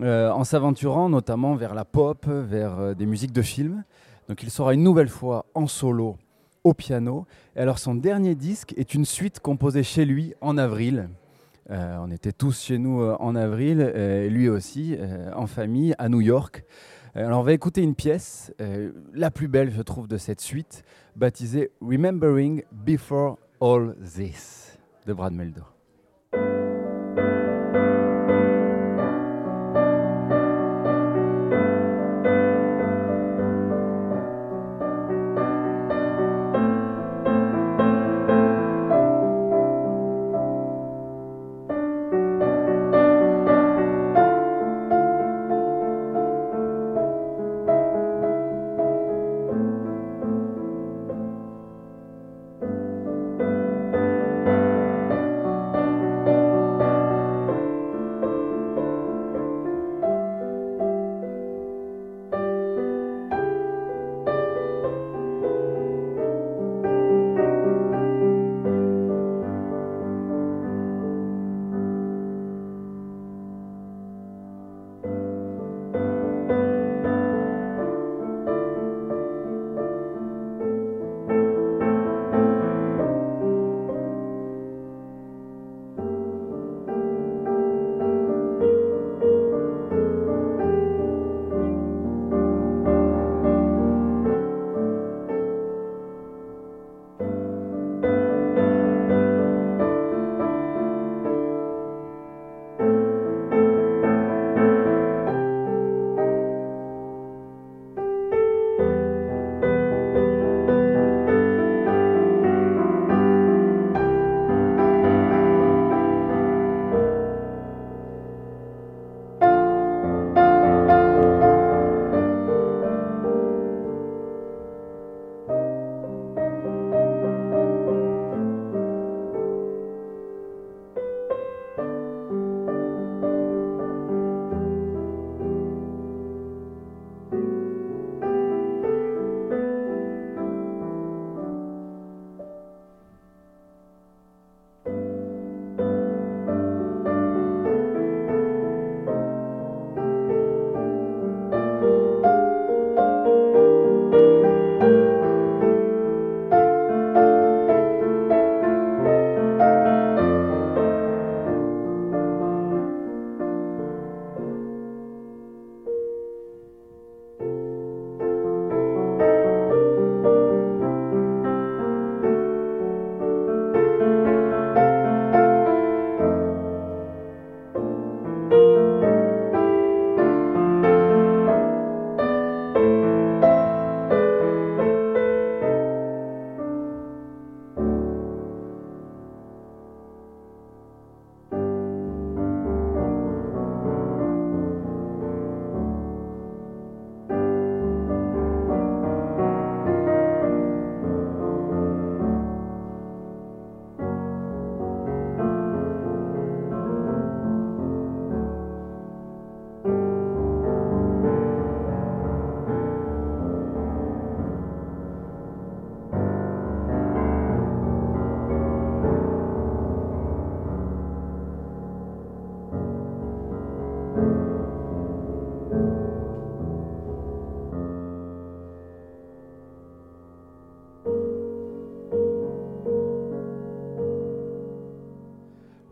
euh, en s'aventurant notamment vers la pop, vers des musiques de films. Donc il sera une nouvelle fois en solo au piano. Et alors son dernier disque est une suite composée chez lui en avril. Euh, on était tous chez nous euh, en avril, lui aussi, euh, en famille, à New York. Alors on va écouter une pièce, la plus belle je trouve de cette suite, baptisée Remembering Before All This de Brad Meldo.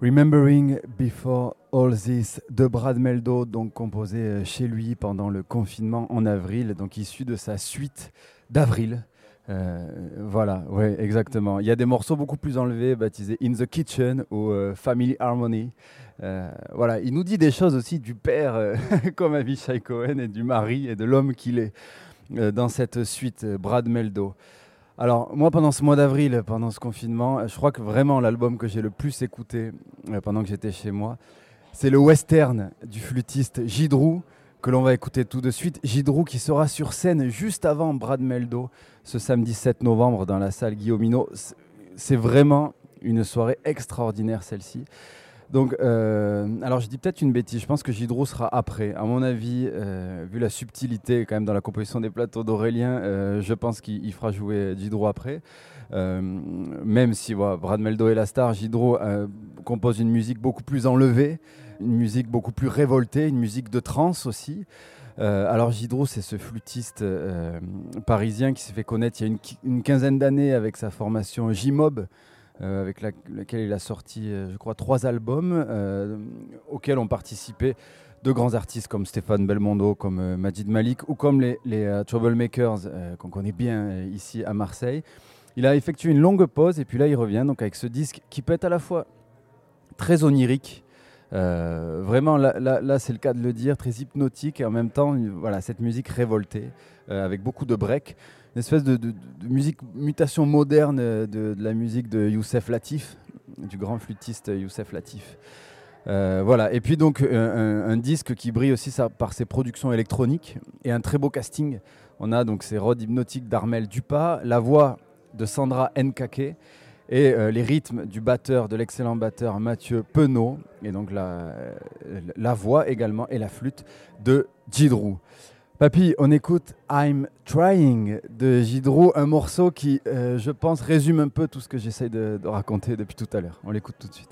Remembering Before All This de Brad Meldo, donc composé euh, chez lui pendant le confinement en avril, donc issu de sa suite d'avril. Euh, voilà, ouais, exactement. Il y a des morceaux beaucoup plus enlevés, baptisés In the Kitchen ou euh, Family Harmony. voilà, il nous dit des choses aussi du père, comme Avishai Cohen, et du mari et de l'homme qu'il est dans cette suite, Brad Meldo. Alors, moi, pendant ce mois d'avril, pendant ce confinement, je crois que vraiment l'album que j'ai le plus écouté euh, pendant que j'étais chez moi, c'est le western du flûtiste Gidrou, que l'on va écouter tout de suite. Gidrou qui sera sur scène juste avant Brad Meldo, ce samedi 7 novembre dans la salle Guillaumino. C'est vraiment Une soirée extraordinaire celle-ci. Donc, euh, alors je dis peut-être une bêtise, je pense que Gidro sera après. À mon avis, euh, vu la subtilité quand même dans la composition des plateaux d'Aurélien, euh, je pense qu'il fera jouer Gidro après. même si Brad Meldo est la star, Gidro compose une musique beaucoup plus enlevée, une musique beaucoup plus révoltée, une musique de trance aussi. alors Gidro, c'est ce flûtiste parisien qui s'est fait connaître il y a une, une quinzaine d'années avec sa formation J-Mob. Euh, avec laquelle il a sorti, euh, je crois, trois albums euh, auxquels ont participé de grands artistes comme Stéphane Belmondo, comme Majid Malik ou comme les, les Troublemakers qu'on connaît bien ici à Marseille. Il a effectué une longue pause et puis là il revient donc avec ce disque qui peut être à la fois très onirique, vraiment là, là, c'est le cas de le dire, très hypnotique et en même temps voilà cette musique révoltée avec beaucoup de breaks une espèce de, musique, mutation moderne de, la musique de Youssef Latif, du grand flûtiste Youssef Latif. Euh, voilà, et puis donc un, disque qui brille aussi par ses productions électroniques et un très beau casting. On a donc ces rods hypnotiques d'Armel Dupas, la voix de Sandra Nkake et euh, les rythmes du batteur, de l'excellent batteur Mathieu Penaud, et donc la, la voix également et la flûte de Jidrou. Papy, on écoute I'm Trying de Gidro, un morceau qui, euh, je pense, résume un peu tout ce que j'essaye de raconter depuis tout à l'heure. On l'écoute tout de suite.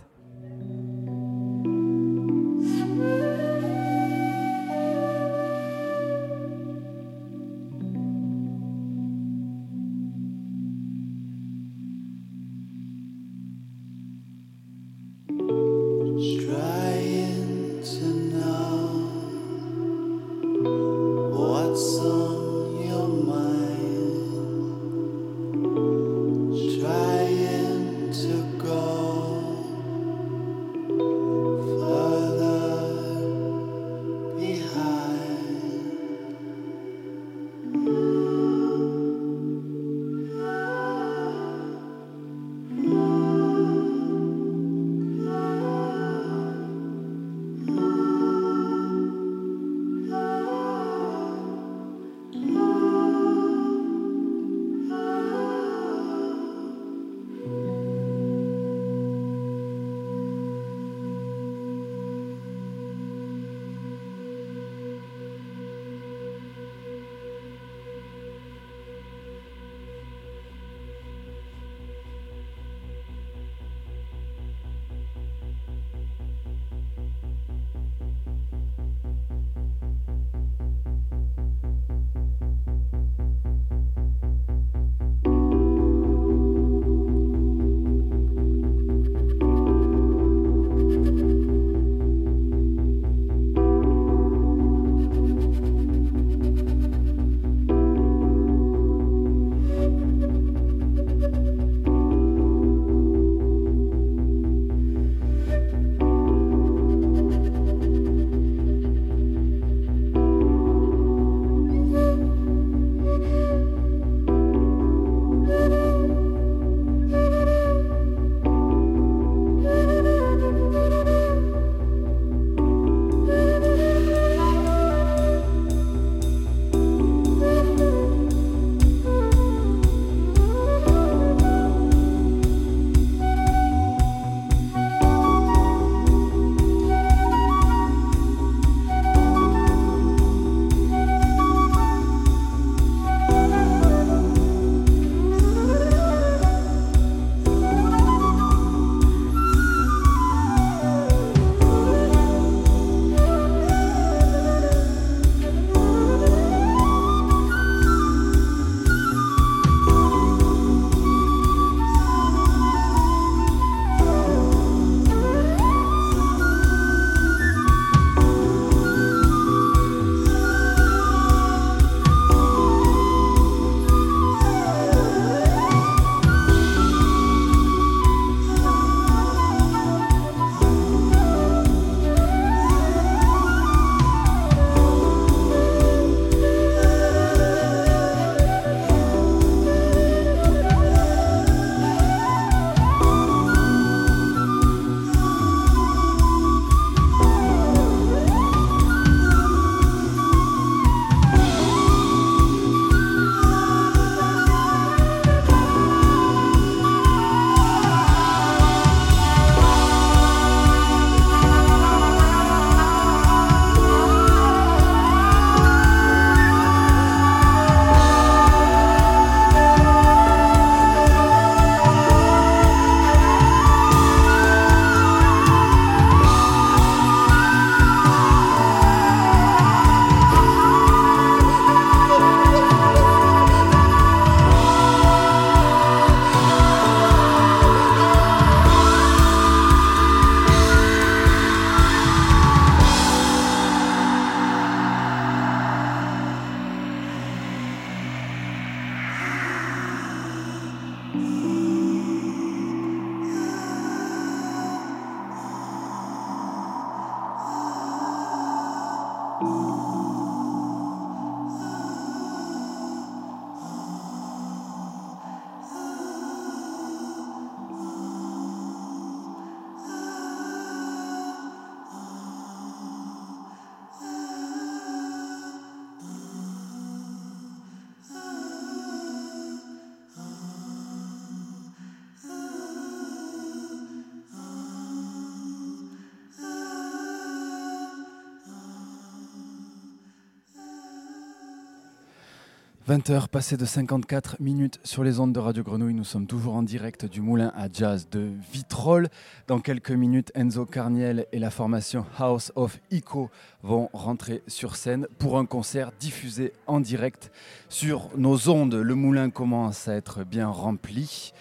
20h, passé de 54 minutes sur les ondes de Radio Grenouille. Nous sommes toujours en direct du moulin à jazz de Vitrolles. Dans quelques minutes, Enzo Carniel et la formation House of Echo vont rentrer sur scène pour un concert diffusé en direct sur nos ondes. Le moulin commence à être bien rempli.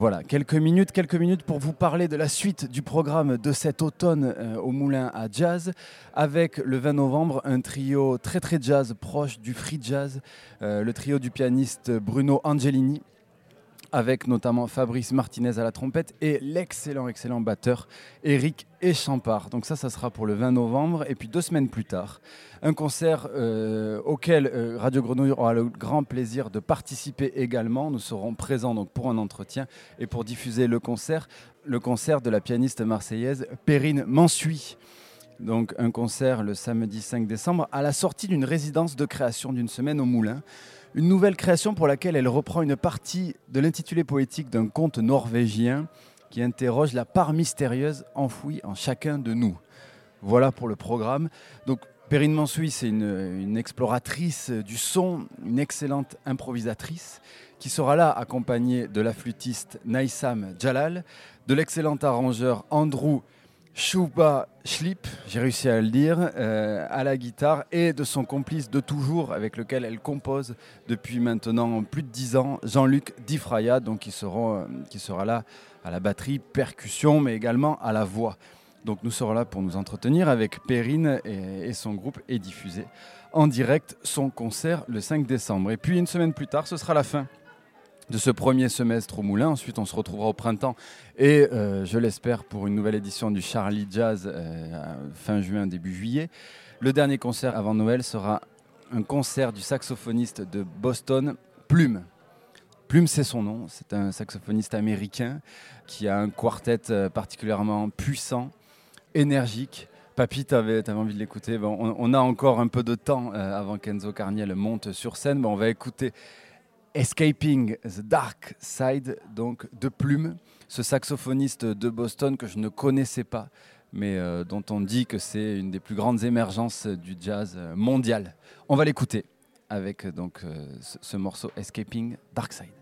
Voilà, quelques minutes, quelques minutes pour vous parler de la suite du programme de cet automne euh, au Moulin à Jazz, avec le 20 novembre un trio très très jazz proche du free jazz, euh, le trio du pianiste Bruno Angelini, avec notamment Fabrice Martinez à la trompette et l'excellent, excellent batteur Eric Echampard. Donc ça, ça sera pour le 20 novembre. Et puis deux semaines plus tard, un concert euh, auquel euh, Radio Grenouille aura le grand plaisir de participer également. Nous serons présents donc pour un entretien et pour diffuser le concert, le concert de la pianiste marseillaise Perrine Mansuy. Donc un concert le samedi 5 décembre à la sortie d'une résidence de création d'une semaine au Moulin. Une nouvelle création pour laquelle elle reprend une partie de l'intitulé poétique d'un conte norvégien qui interroge la part mystérieuse enfouie en chacun de nous. Voilà pour le programme. Donc Perrine Mansoui, c'est une, exploratrice du son, une excellente improvisatrice qui sera là accompagnée de la flûtiste Naïsam Jalal, de l'excellent arrangeur Andrew Chouba Schlip, j'ai réussi à le dire, euh, à la guitare et de son complice de toujours avec lequel elle compose depuis maintenant plus de dix ans, Jean-Luc Difraya, euh, qui sera là à la batterie, percussion, mais également à la voix. Donc nous serons là pour nous entretenir avec Perrine et, et son groupe et diffuser en direct son concert le 5 décembre. Et puis une semaine plus tard, ce sera la fin de ce premier semestre au Moulin. Ensuite, on se retrouvera au printemps et, euh, je l'espère, pour une nouvelle édition du Charlie Jazz euh, fin juin, début juillet. Le dernier concert avant Noël sera un concert du saxophoniste de Boston, Plume. Plume, c'est son nom. C'est un saxophoniste américain qui a un quartet euh, particulièrement puissant, énergique. Papy, tu avais, envie de l'écouter? On, a encore un peu de temps avant qu'Enzo Carniel monte sur scène. on va écouter Escaping the Dark Side, donc de Plume, ce saxophoniste de Boston que je ne connaissais pas, mais euh, dont on dit que c'est une des plus grandes émergences du jazz euh, mondial. On va l'écouter avec donc euh, ce morceau Escaping Dark Side.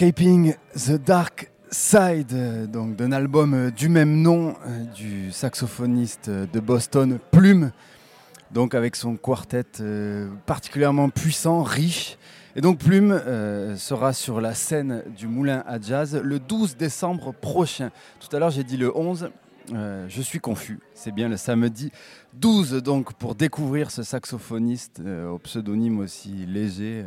Escaping the Dark Side, donc d'un album du même nom euh, du saxophoniste de Boston Plume, donc avec son quartet euh, particulièrement puissant, riche. Et donc Plume euh, sera sur la scène du Moulin à Jazz le 12 décembre prochain. Tout à l'heure j'ai dit le 11, je suis confus, c'est bien le samedi 12 donc pour découvrir ce saxophoniste au pseudonyme aussi léger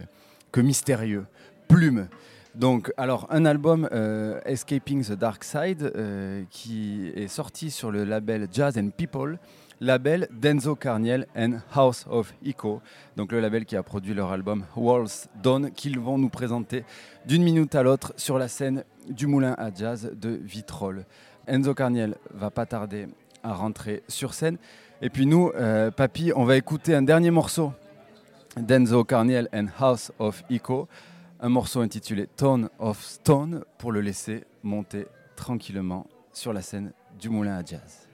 que mystérieux, Plume. Donc, alors, un album, euh, Escaping the Dark Side, euh, qui est sorti sur le label Jazz and People, label Denzo Carniel and House of Echo, donc le label qui a produit leur album Walls Dawn, qu'ils vont nous présenter d'une minute à l'autre sur la scène du Moulin à Jazz de Vitrolles. Enzo Carniel va pas tarder à rentrer sur scène. Et puis nous, euh, Papy, on va écouter un dernier morceau d'Enzo Carniel and House of Echo un morceau intitulé Tone of Stone pour le laisser monter tranquillement sur la scène du Moulin à Jazz.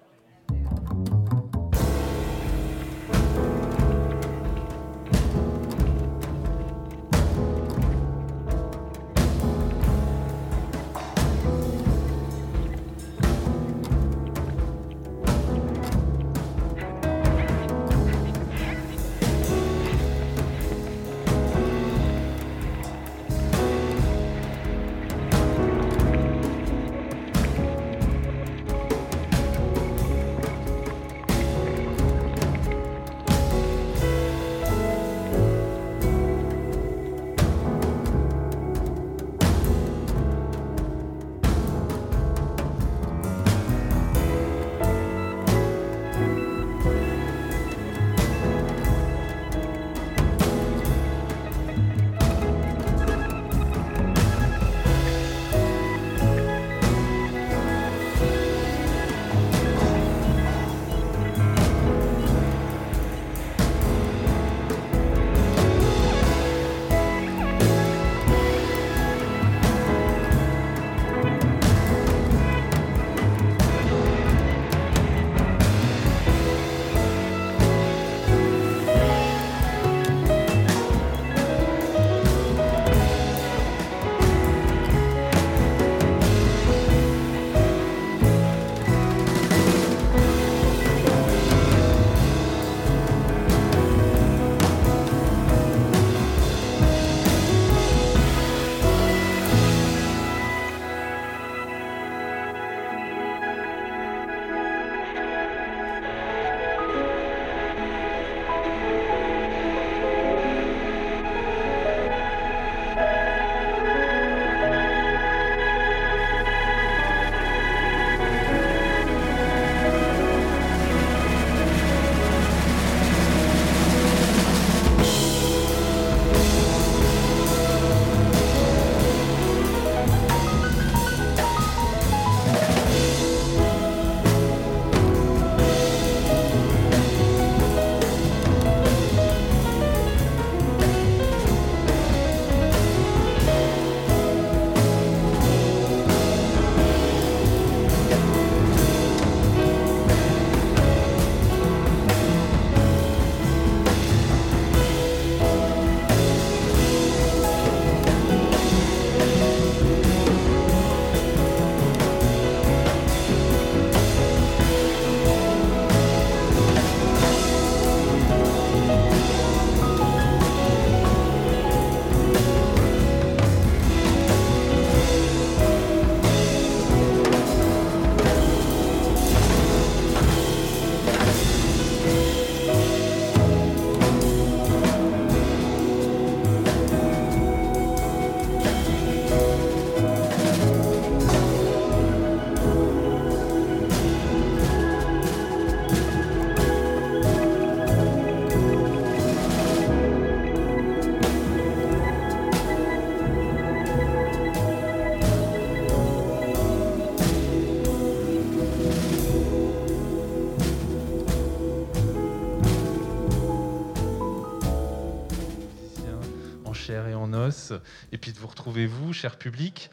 Et puis de vous retrouver, vous, cher public.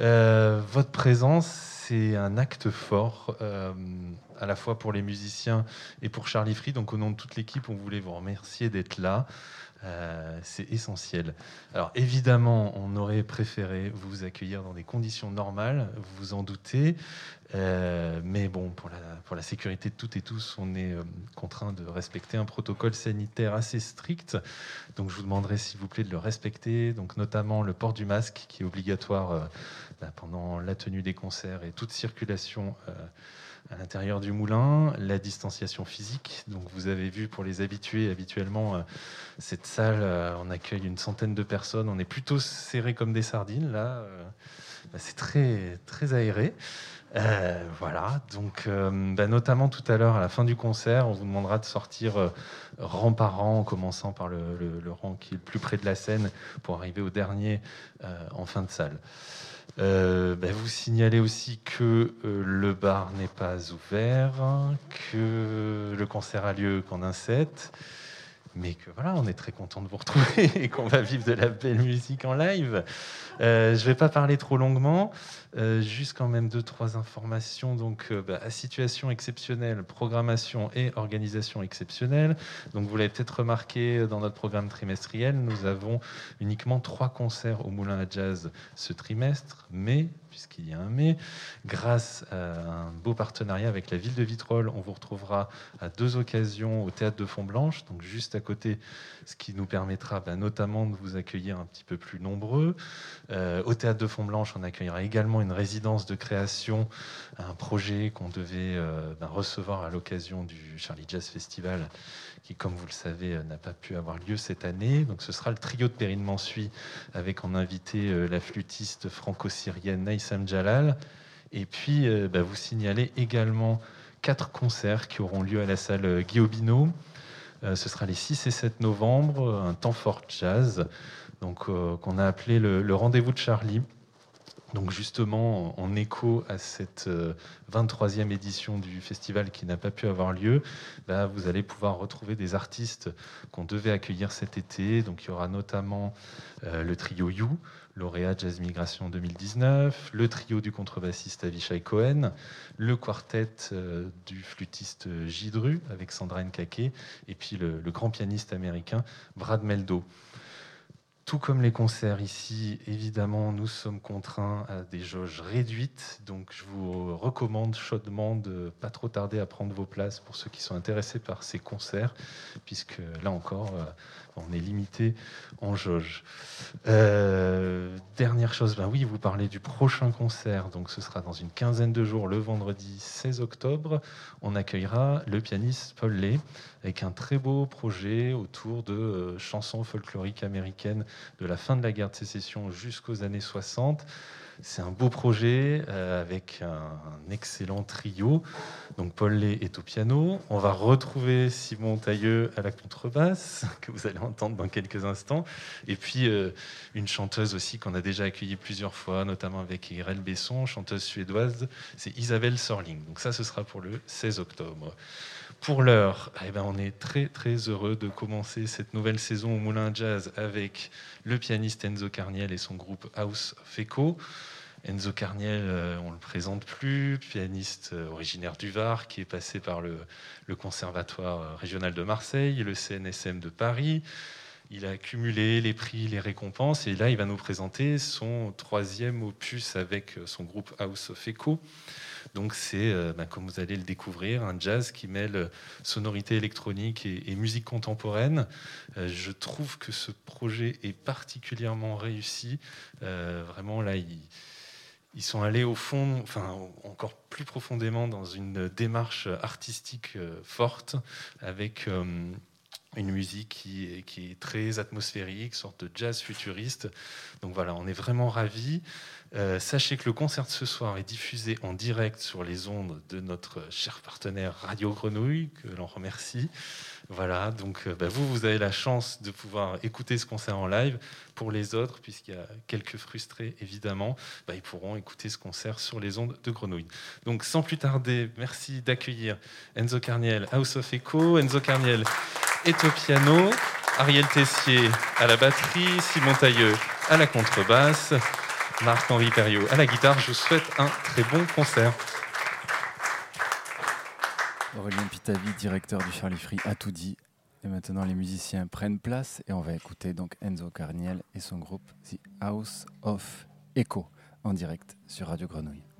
Euh, votre présence, c'est un acte fort, euh, à la fois pour les musiciens et pour Charlie Free. Donc, au nom de toute l'équipe, on voulait vous remercier d'être là. Euh, c'est essentiel. Alors évidemment, on aurait préféré vous accueillir dans des conditions normales, vous vous en doutez. Euh, mais bon, pour la, sécurité de toutes et tous, on est euh, contraint de respecter un protocole sanitaire assez strict. Donc je vous demanderai s'il vous plaît de le respecter, donc notamment le port du masque qui est obligatoire bah, pendant la tenue des concerts et toute circulation à l'intérieur du moulin, la distanciation physique. Donc vous avez vu pour les habitués, habituellement, euh, cette salle, euh, on accueille une centaine de personnes. On est plutôt serré comme des sardines. Là, euh, bah, c'est très, très aéré. voilà, donc bah, notamment tout à l'heure à la fin du concert, on vous demandera de sortir rang par rang, en commençant par le, le, rang qui est le plus près de la scène pour arriver au dernier en fin de salle. Euh, ben, vous signalez aussi que euh, le bar n'est pas ouvert, que le concert a lieu qu'en un set, mais que voilà, on est très content de vous retrouver et qu'on va vivre de la belle musique en live. Euh, je ne vais pas parler trop longuement, euh, juste quand même deux, trois informations. Donc, euh, bah, à situation exceptionnelle, programmation et organisation exceptionnelle. Donc, vous l'avez peut-être remarqué dans notre programme trimestriel, nous avons uniquement trois concerts au Moulin à Jazz ce trimestre, mais puisqu'il y a un mai. Grâce à un beau partenariat avec la ville de Vitrolles, on vous retrouvera à deux occasions au théâtre de Font-Blanche, donc juste à côté, ce qui nous permettra bah, notamment de vous accueillir un petit peu plus nombreux. Euh, au théâtre de Font-Blanche, on accueillera également une résidence de création, un projet qu'on devait euh, bah, recevoir à l'occasion du Charlie Jazz Festival qui, comme vous le savez, euh, n'a pas pu avoir lieu cette année. Donc, ce sera le trio de Perrine Mansuy avec en invité euh, la flûtiste franco-syrienne Naïsam Jalal. Et puis, euh, bah, vous signalez également quatre concerts qui auront lieu à la salle Guillaume ce sera les 6 et 7 novembre, un temps fort jazz, donc qu'on a appelé le rendez-vous de Charlie. Donc justement, en écho à cette 23e euh, édition du festival qui n'a pas pu avoir lieu, vous allez pouvoir retrouver des artistes qu'on devait accueillir cet été. Donc il y aura notamment euh, le trio You, lauréat Jazz Migration 2019, le trio du contrebassiste Avishai Cohen, le quartet euh, du flûtiste Gidru avec Sandra Nkake, et puis le, le grand pianiste américain Brad Meldo. Tout comme les concerts ici, évidemment, nous sommes contraints à des jauges réduites. Donc, je vous recommande chaudement de ne pas trop tarder à prendre vos places pour ceux qui sont intéressés par ces concerts, puisque là encore, euh, on est limité en jauge. Euh, dernière chose, ben oui, vous parlez du prochain concert, donc ce sera dans une quinzaine de jours, le vendredi 16 octobre. On accueillera le pianiste Paul Lay avec un très beau projet autour de euh, chansons folkloriques américaines de la fin de la guerre de sécession jusqu'aux années 60. C'est un beau projet euh, avec un, excellent trio. Donc Paul Lay est au piano. On va retrouver Simon Tailleux à la contrebasse, que vous allez entendre dans quelques instants. Et puis euh, une chanteuse aussi qu'on a déjà accueillie plusieurs fois, notamment avec Irel Besson, chanteuse suédoise, c'est Isabelle Sorling. Donc ça, ce sera pour le 16 octobre. Pour l'heure, eh ben, on est très très heureux de commencer cette nouvelle saison au Moulin Jazz avec le pianiste Enzo Carniel et son groupe House of. Enzo Carniel, euh, on le présente plus, pianiste euh, originaire du Var, qui est passé par le, Conservatoire régional de Marseille, le CNSM de Paris. Il a accumulé les prix, les récompenses, et là, il va nous présenter son troisième opus avec son groupe House of Echo. Donc c'est, euh, bah, comme vous allez le découvrir, un jazz qui mêle sonorité électronique et, musique contemporaine. Euh, je trouve que ce projet est particulièrement réussi. Euh, vraiment, là, ils, sont allés au fond, enfin encore plus profondément dans une démarche artistique forte avec une musique qui est, qui est, très atmosphérique, sorte de jazz futuriste. Donc voilà, on est vraiment ravis. Euh, sachez que le concert de ce soir est diffusé en direct sur les ondes de notre cher partenaire Radio Grenouille, que l'on remercie. Voilà, donc euh, bah, vous, vous avez la chance de pouvoir écouter ce concert en live. Pour les autres, puisqu'il y a quelques frustrés, évidemment, bah, ils pourront écouter ce concert sur les ondes de Grenouille. Donc sans plus tarder, merci d'accueillir Enzo Carniel, House of Echo. Enzo Carniel est au piano, Ariel Tessier à la batterie, Simon Tailleux à la contrebasse. Marc-Henri Perriot à la guitare. Je vous souhaite un très bon concert. Aurélien Pitavi, directeur du Charlie Free, a tout dit. Et maintenant, les musiciens prennent place et on va écouter donc Enzo Carniel et son groupe The House of Echo en direct sur Radio Grenouille.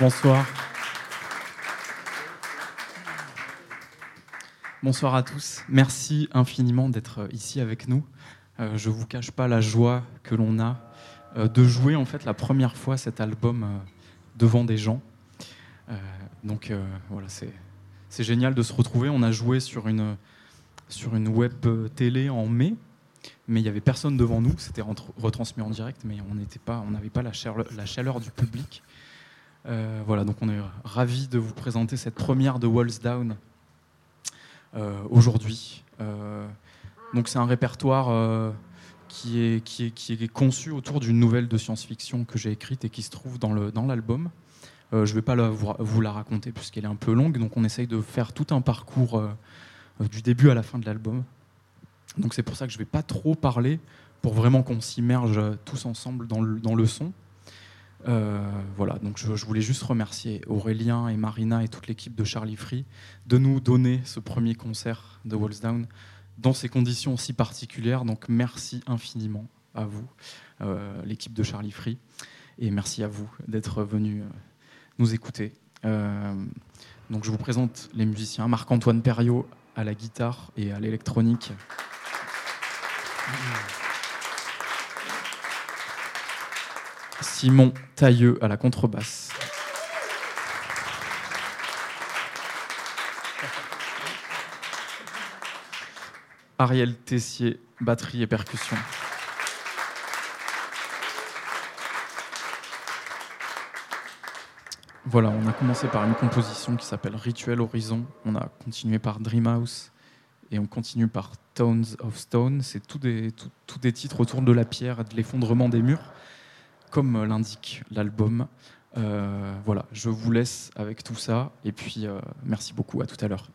Bonsoir. Bonsoir à tous. Merci infiniment d'être ici avec nous. Euh, je ne vous cache pas la joie que l'on a euh, de jouer en fait la première fois cet album euh, devant des gens. donc voilà, c'est génial de se retrouver. On a joué sur une, sur une web télé en mai, mais il n'y avait personne devant nous. C'était retransmis en direct, mais on n'avait pas, pas la, chaleur, la chaleur du public. Voilà, donc on est ravis de vous présenter cette première de Walls Down aujourd'hui. Donc c'est un répertoire euh, qui, est, qui, est, qui, est, conçu autour d'une nouvelle de science-fiction que j'ai écrite et qui se trouve dans l'album. Dans euh, je ne vais pas vous, la raconter puisqu'elle est un peu longue, donc on essaye de faire tout un parcours euh, du début à la fin de l'album. Donc c'est pour ça que je ne vais pas trop parler, pour vraiment qu'on s'immerge tous ensemble dans le, dans le son. Voilà, donc je, voulais juste remercier Aurélien et Marina et toute l'équipe de Charlie Free de nous donner ce premier concert de Walls Down dans ces conditions si particulières. Donc merci infiniment à vous, euh, l'équipe de Charlie Free, et merci à vous d'être venu euh, nous écouter. Euh, donc je vous présente les musiciens Marc-Antoine Perriot à la guitare et à l'électronique. Simon Tailleux à la contrebasse. Ariel Tessier, batterie et percussion. Voilà, on a commencé par une composition qui s'appelle Rituel Horizon, on a continué par Dreamhouse et on continue par Tones of Stone. C'est tous des, des titres autour de la pierre et de l'effondrement des murs, comme l'indique l'album. Euh, voilà, je vous laisse avec tout ça et puis euh, merci beaucoup, à tout à l'heure.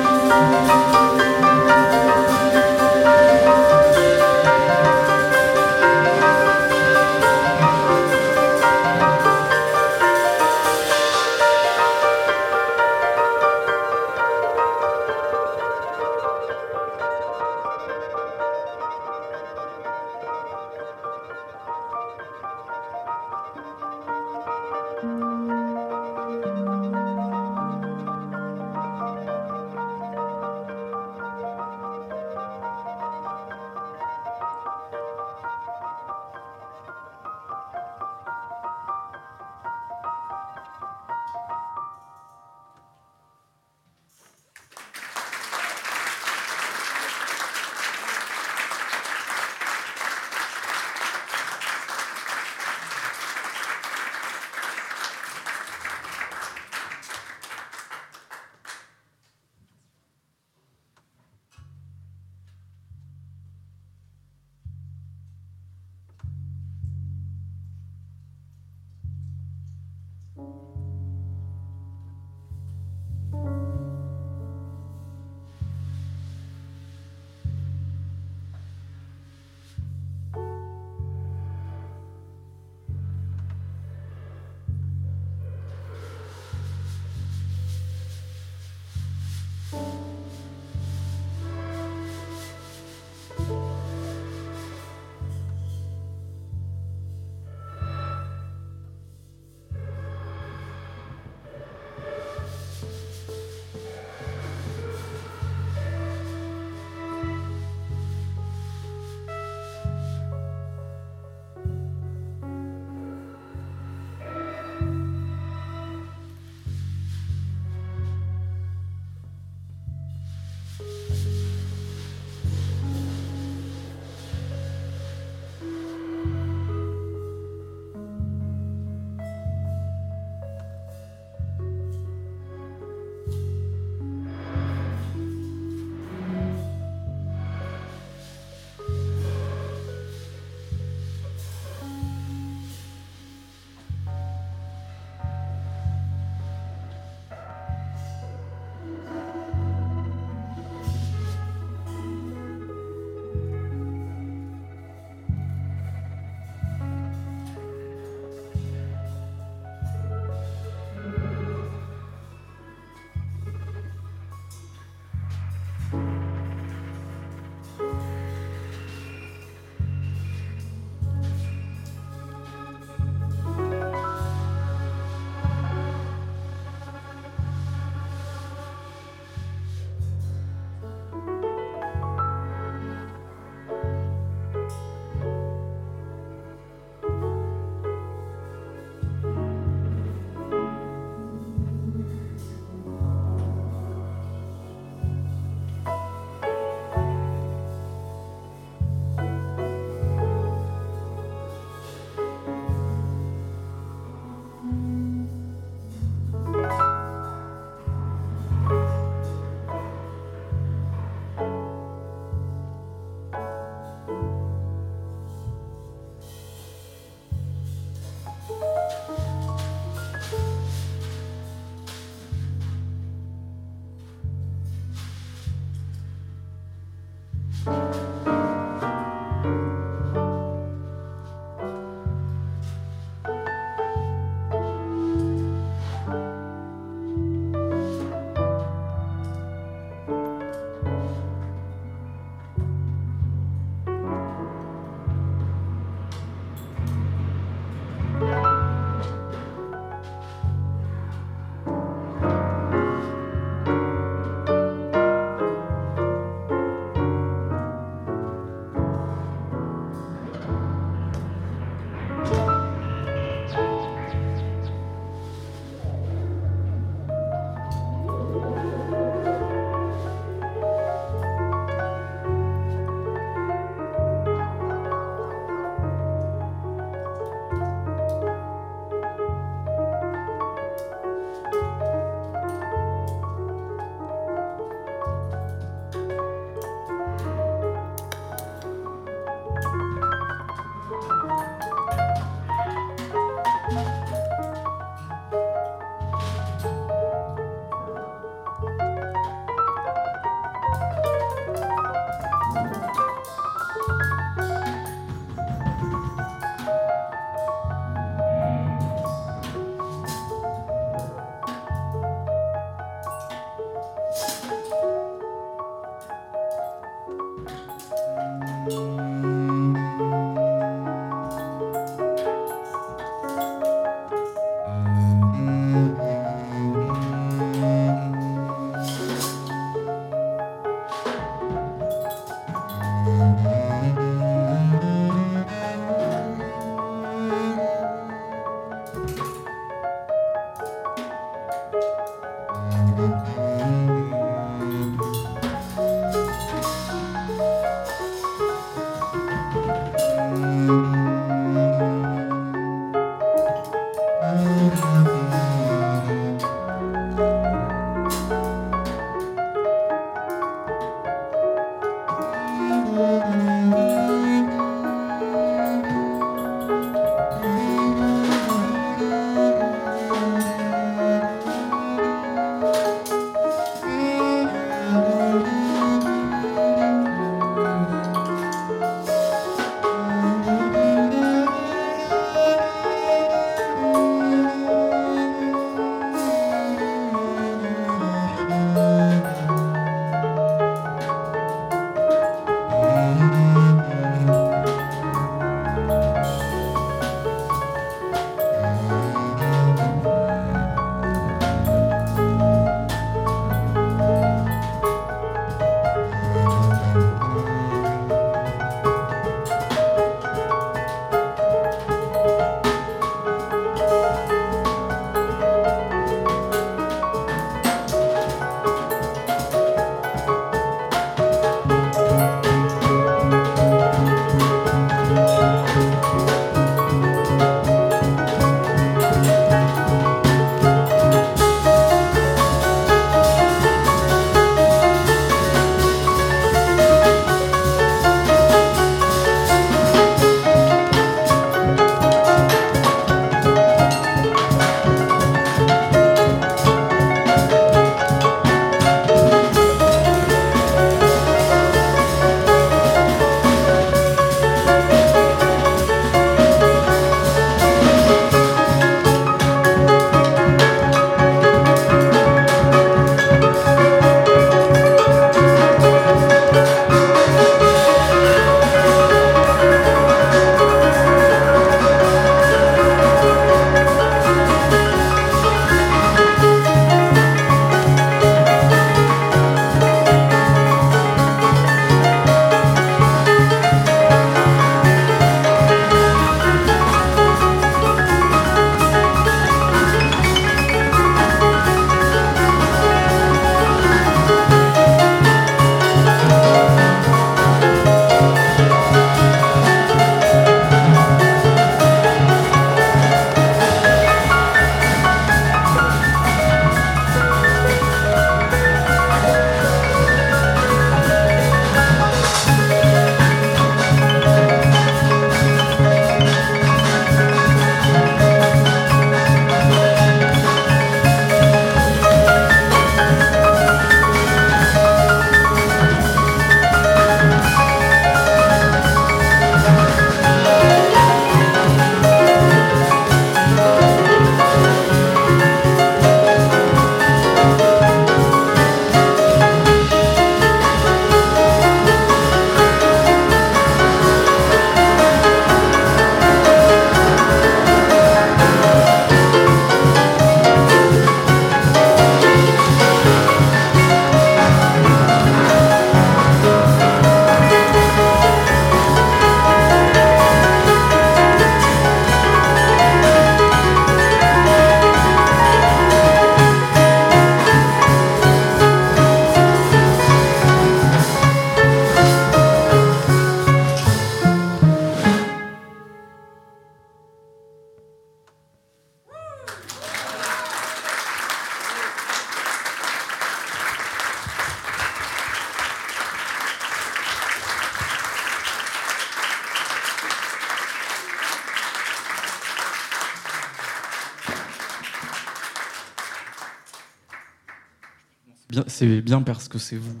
C'est bien parce que c'est vous.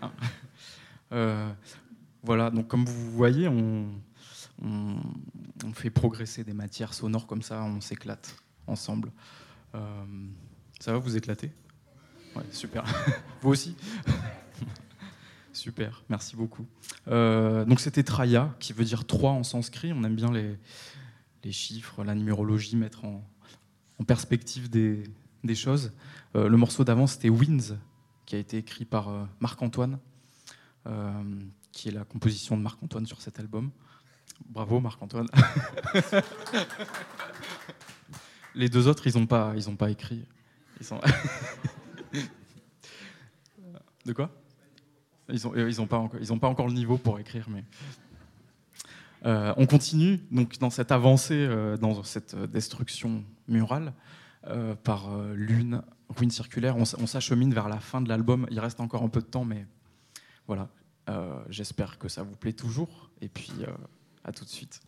Hein. Euh, voilà, donc comme vous voyez, on, fait progresser des matières sonores comme ça, on s'éclate ensemble. Euh, ça va, vous éclater Ouais, super. vous aussi? Super, merci beaucoup. Euh, donc c'était Traya, qui veut dire trois en sanskrit. On aime bien les, chiffres, la numérologie, mettre en perspective des, des choses. Euh, le morceau d'avant, c'était Winds, qui a été écrit par euh, Marc-Antoine, euh, qui est la composition de Marc-Antoine sur cet album. Bravo Marc-Antoine. Les deux autres, ils n'ont pas, pas écrit. De quoi? Ils n'ont ont pas, encore- le niveau pour écrire, mais. On continue donc dans cette avancée, dans cette destruction murale euh, par euh, lune, ruine circulaire. On, on s'achemine vers la fin de l'album. Il reste encore un peu de temps, mais voilà. Euh, J'espère que ça vous plaît toujours. Et puis à tout de suite.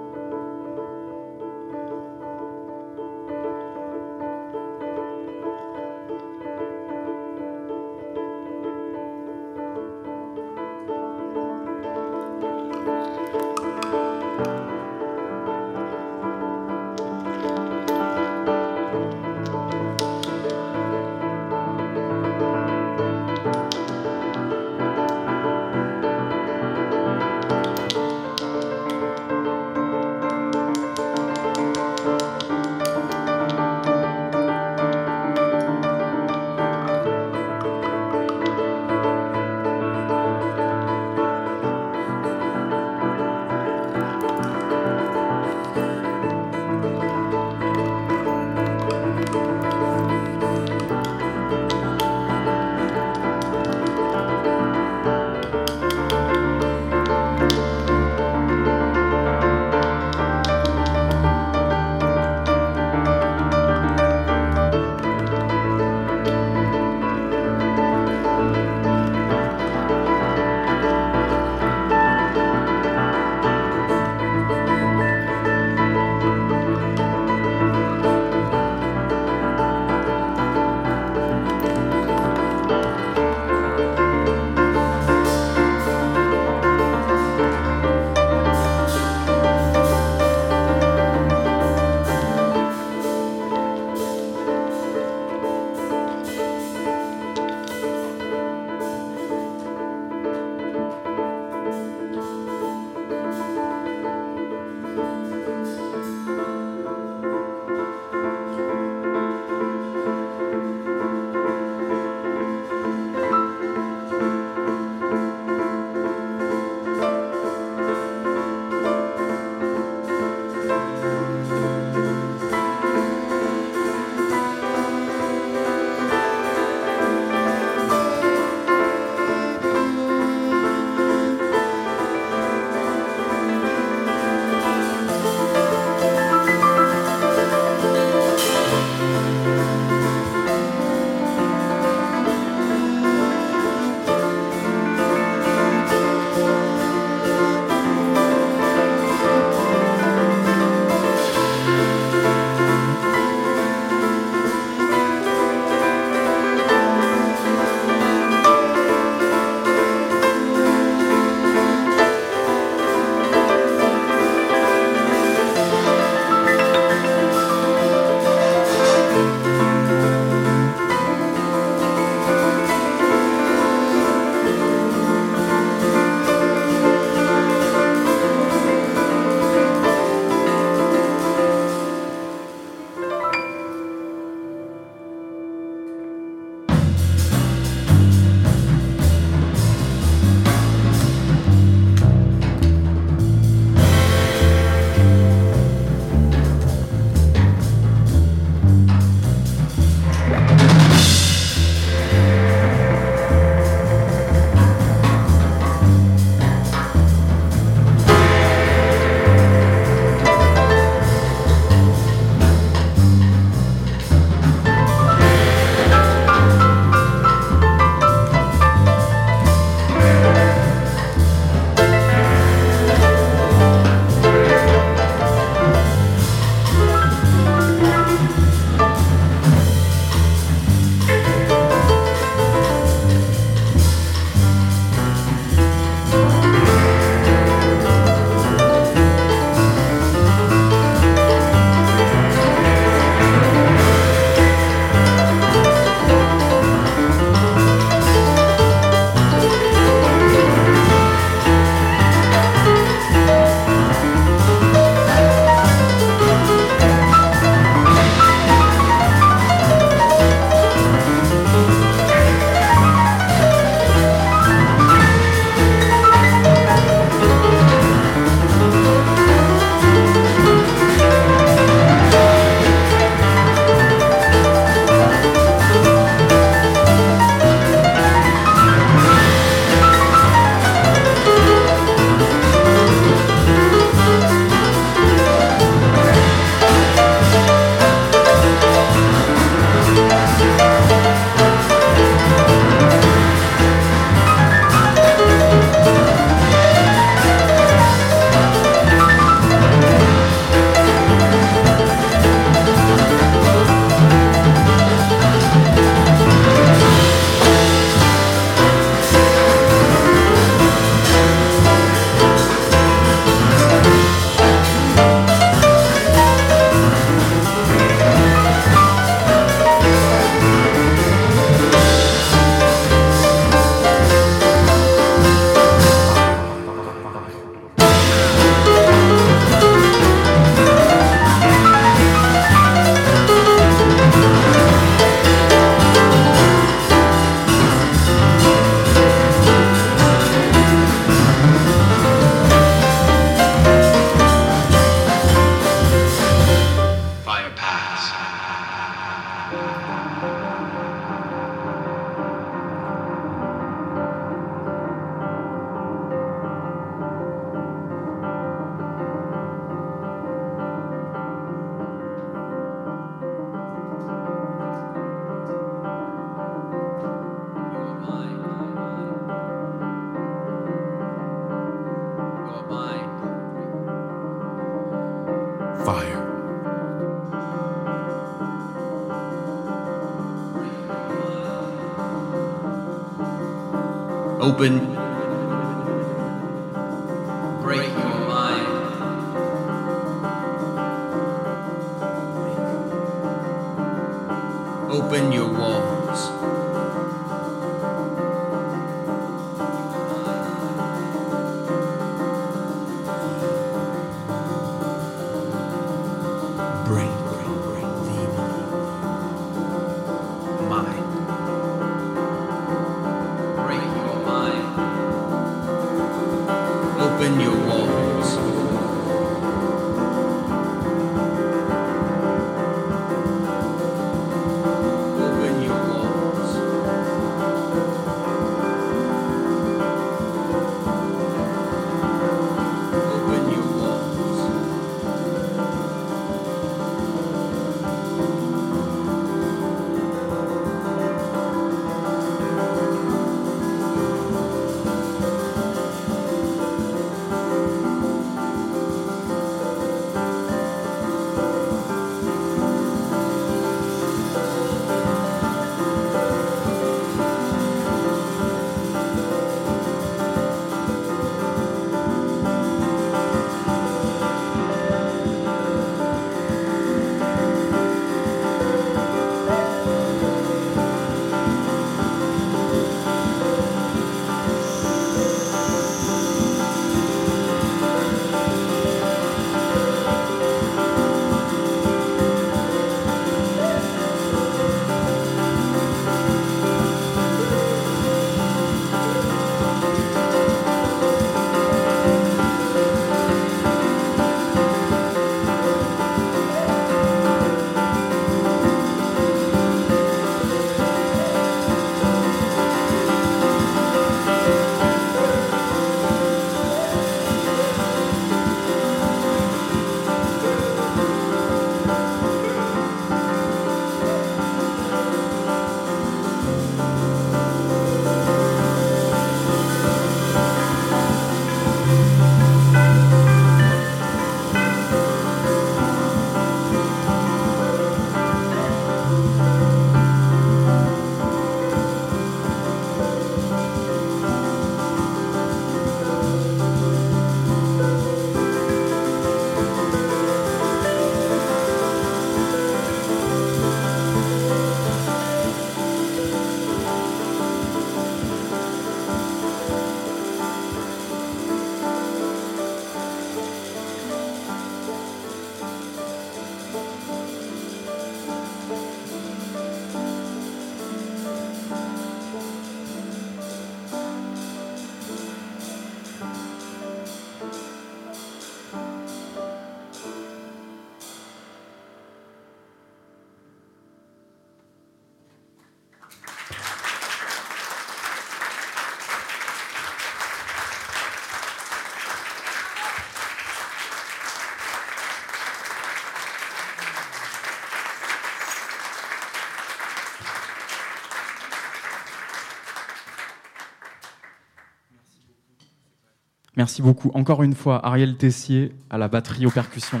Merci beaucoup. Encore une fois, Ariel Tessier à la batterie aux percussions.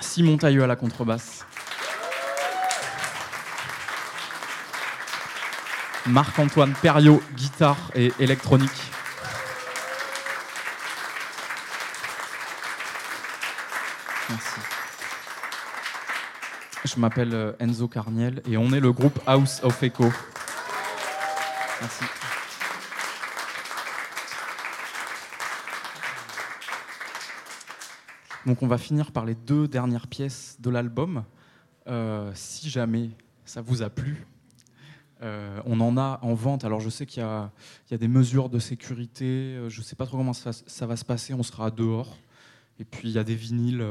Simon Tailleux à la contrebasse. Marc-Antoine Perriot, guitare et électronique. Merci. Je m'appelle euh, Enzo Carniel et on est le groupe House of Echo. Merci. Donc on va finir par les deux dernières pièces de l'album. Euh, si jamais ça vous a plu, euh, on en a en vente. Alors je sais qu'il y, a des mesures de sécurité. Je ne sais pas trop comment ça, va se passer. On sera dehors. Et puis il y a des vinyles,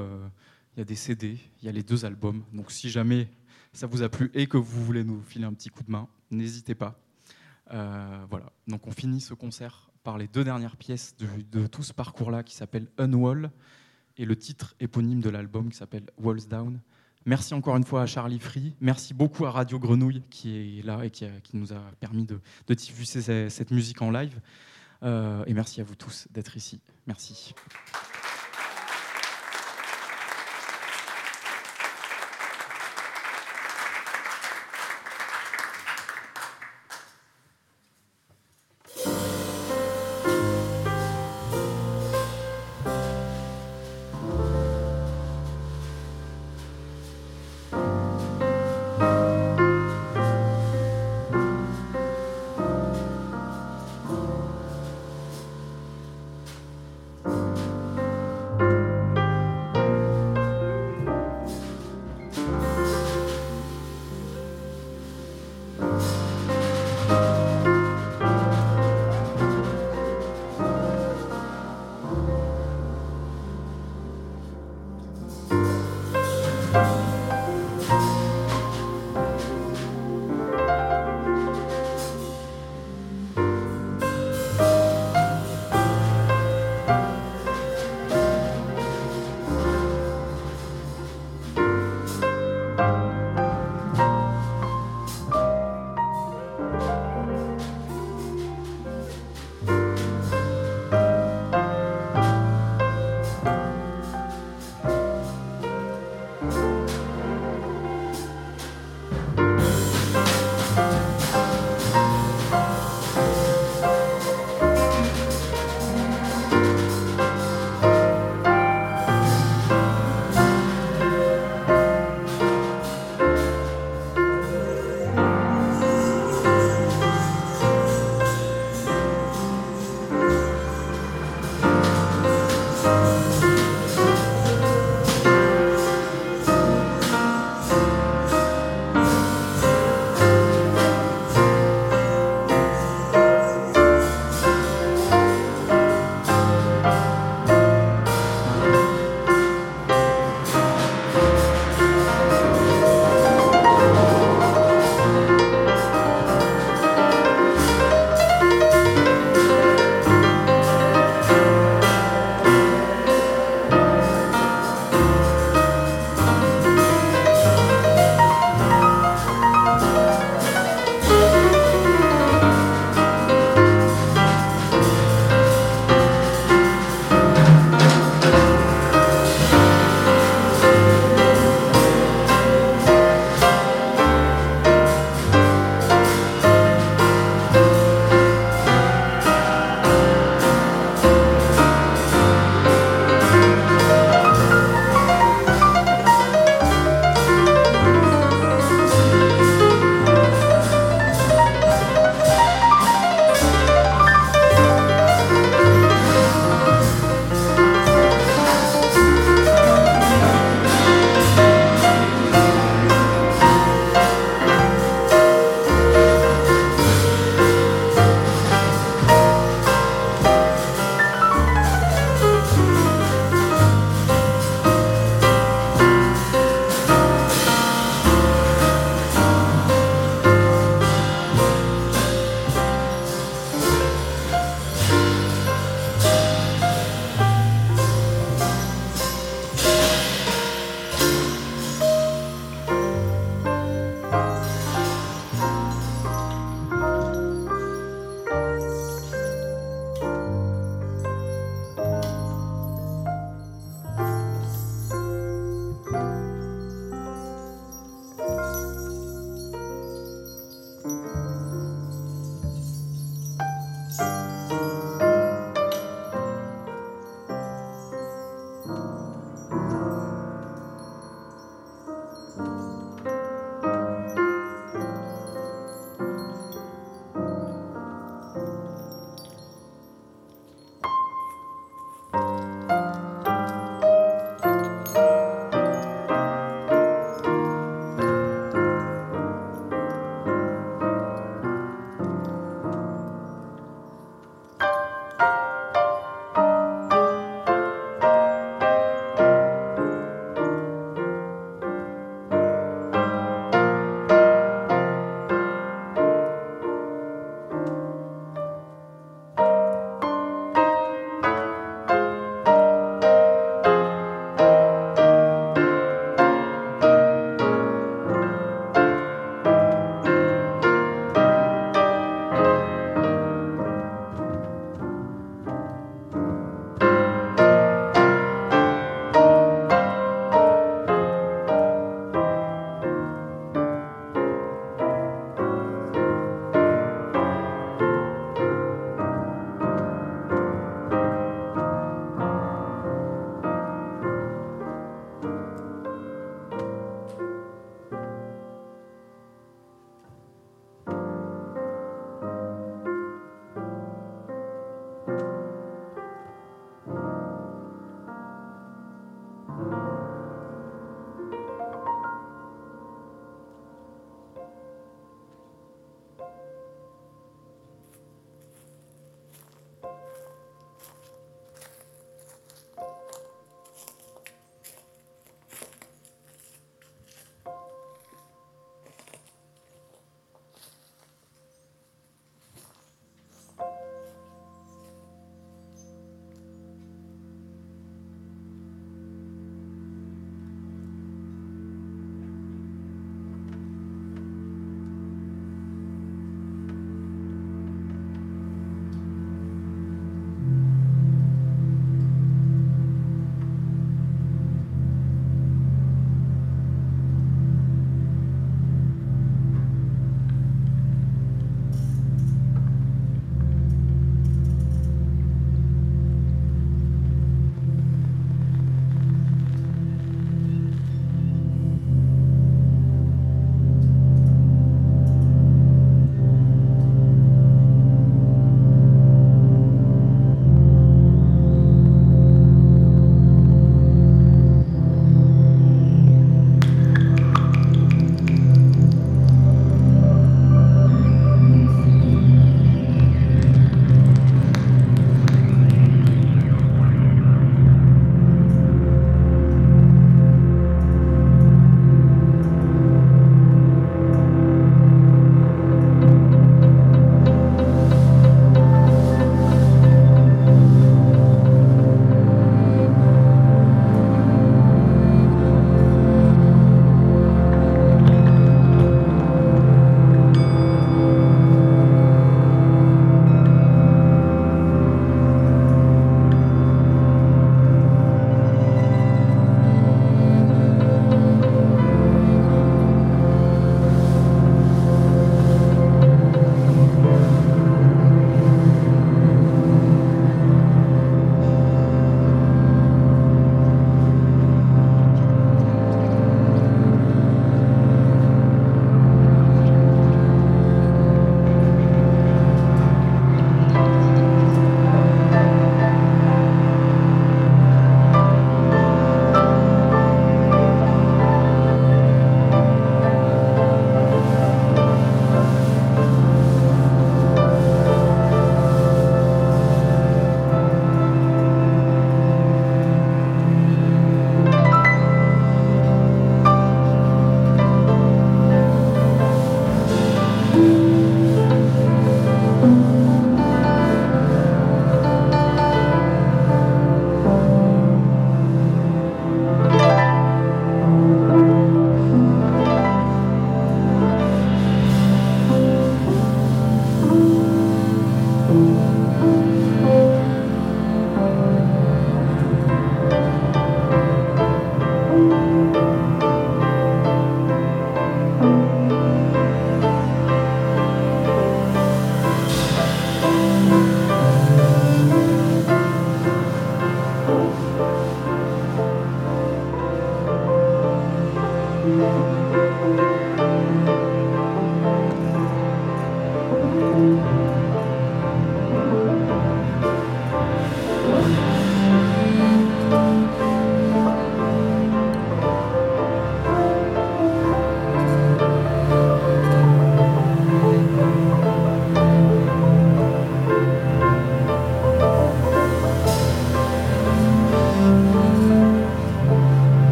il y a des CD, il y a les deux albums. Donc si jamais ça vous a plu et que vous voulez nous filer un petit coup de main, n'hésitez pas. Euh, voilà. Donc on finit ce concert par les deux dernières pièces de, tout ce parcours-là qui s'appelle Unwall et le titre éponyme de l'album qui s'appelle Walls Down. Merci encore une fois à Charlie Free. Merci beaucoup à Radio Grenouille qui est là et qui, nous a permis de, diffuser ce- cette musique en live. Euh, et merci à vous tous d'être ici. Merci.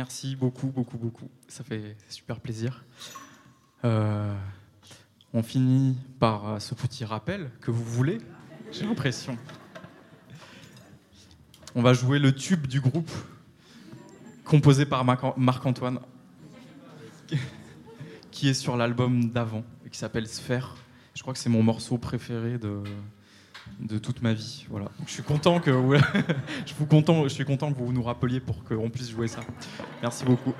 Merci beaucoup, beaucoup, beaucoup. Ça fait super plaisir. Euh, on finit par euh, ce petit rappel que vous voulez, j'ai l'impression. On va jouer le tube du groupe, composé par Marc- Marc-Antoine, qui est sur l'album d'avant, et qui s'appelle Sphère. Je crois que c'est mon morceau préféré de, de toute ma vie. Voilà. Je suis content que je, vous content, je suis content que vous nous rappeliez pour qu'on puisse jouer ça. Merci beaucoup.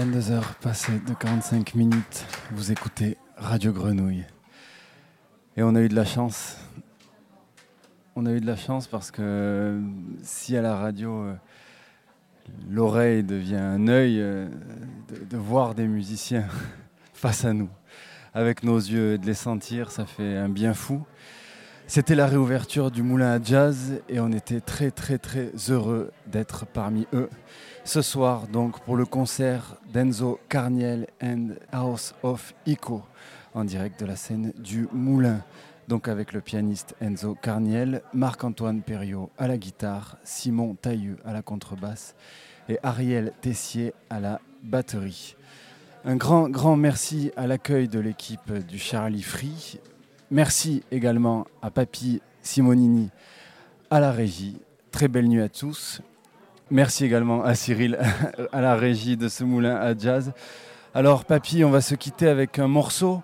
22h passées de 45 minutes, vous écoutez Radio Grenouille. Et on a eu de la chance. On a eu de la chance parce que si à la radio, euh, l'oreille devient un œil, euh, de, de voir des musiciens face à nous, avec nos yeux et de les sentir, ça fait un bien fou. C'était la réouverture du Moulin à Jazz et on était très très très heureux d'être parmi eux. Ce soir, donc, pour le concert d'Enzo Carniel and House of Echo, en direct de la scène du Moulin. Donc avec le pianiste Enzo Carniel, Marc-Antoine Perriot à la guitare, Simon Tailleux à la contrebasse et Ariel Tessier à la batterie. Un grand, grand merci à l'accueil de l'équipe du Charlie Free. Merci également à Papy Simonini à la régie. Très belle nuit à tous. Merci également à Cyril à la régie de ce moulin à jazz. Alors Papy, on va se quitter avec un morceau.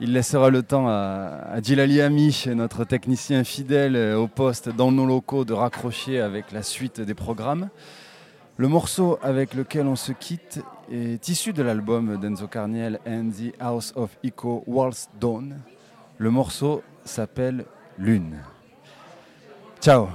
Il laissera le temps à, à Djilali Amish, notre technicien fidèle euh, au poste dans nos locaux, de raccrocher avec la suite des programmes. Le morceau avec lequel on se quitte est issu de l'album d'Enzo Carniel and the House of Echo Waltz Dawn. Le morceau s'appelle Lune. Ciao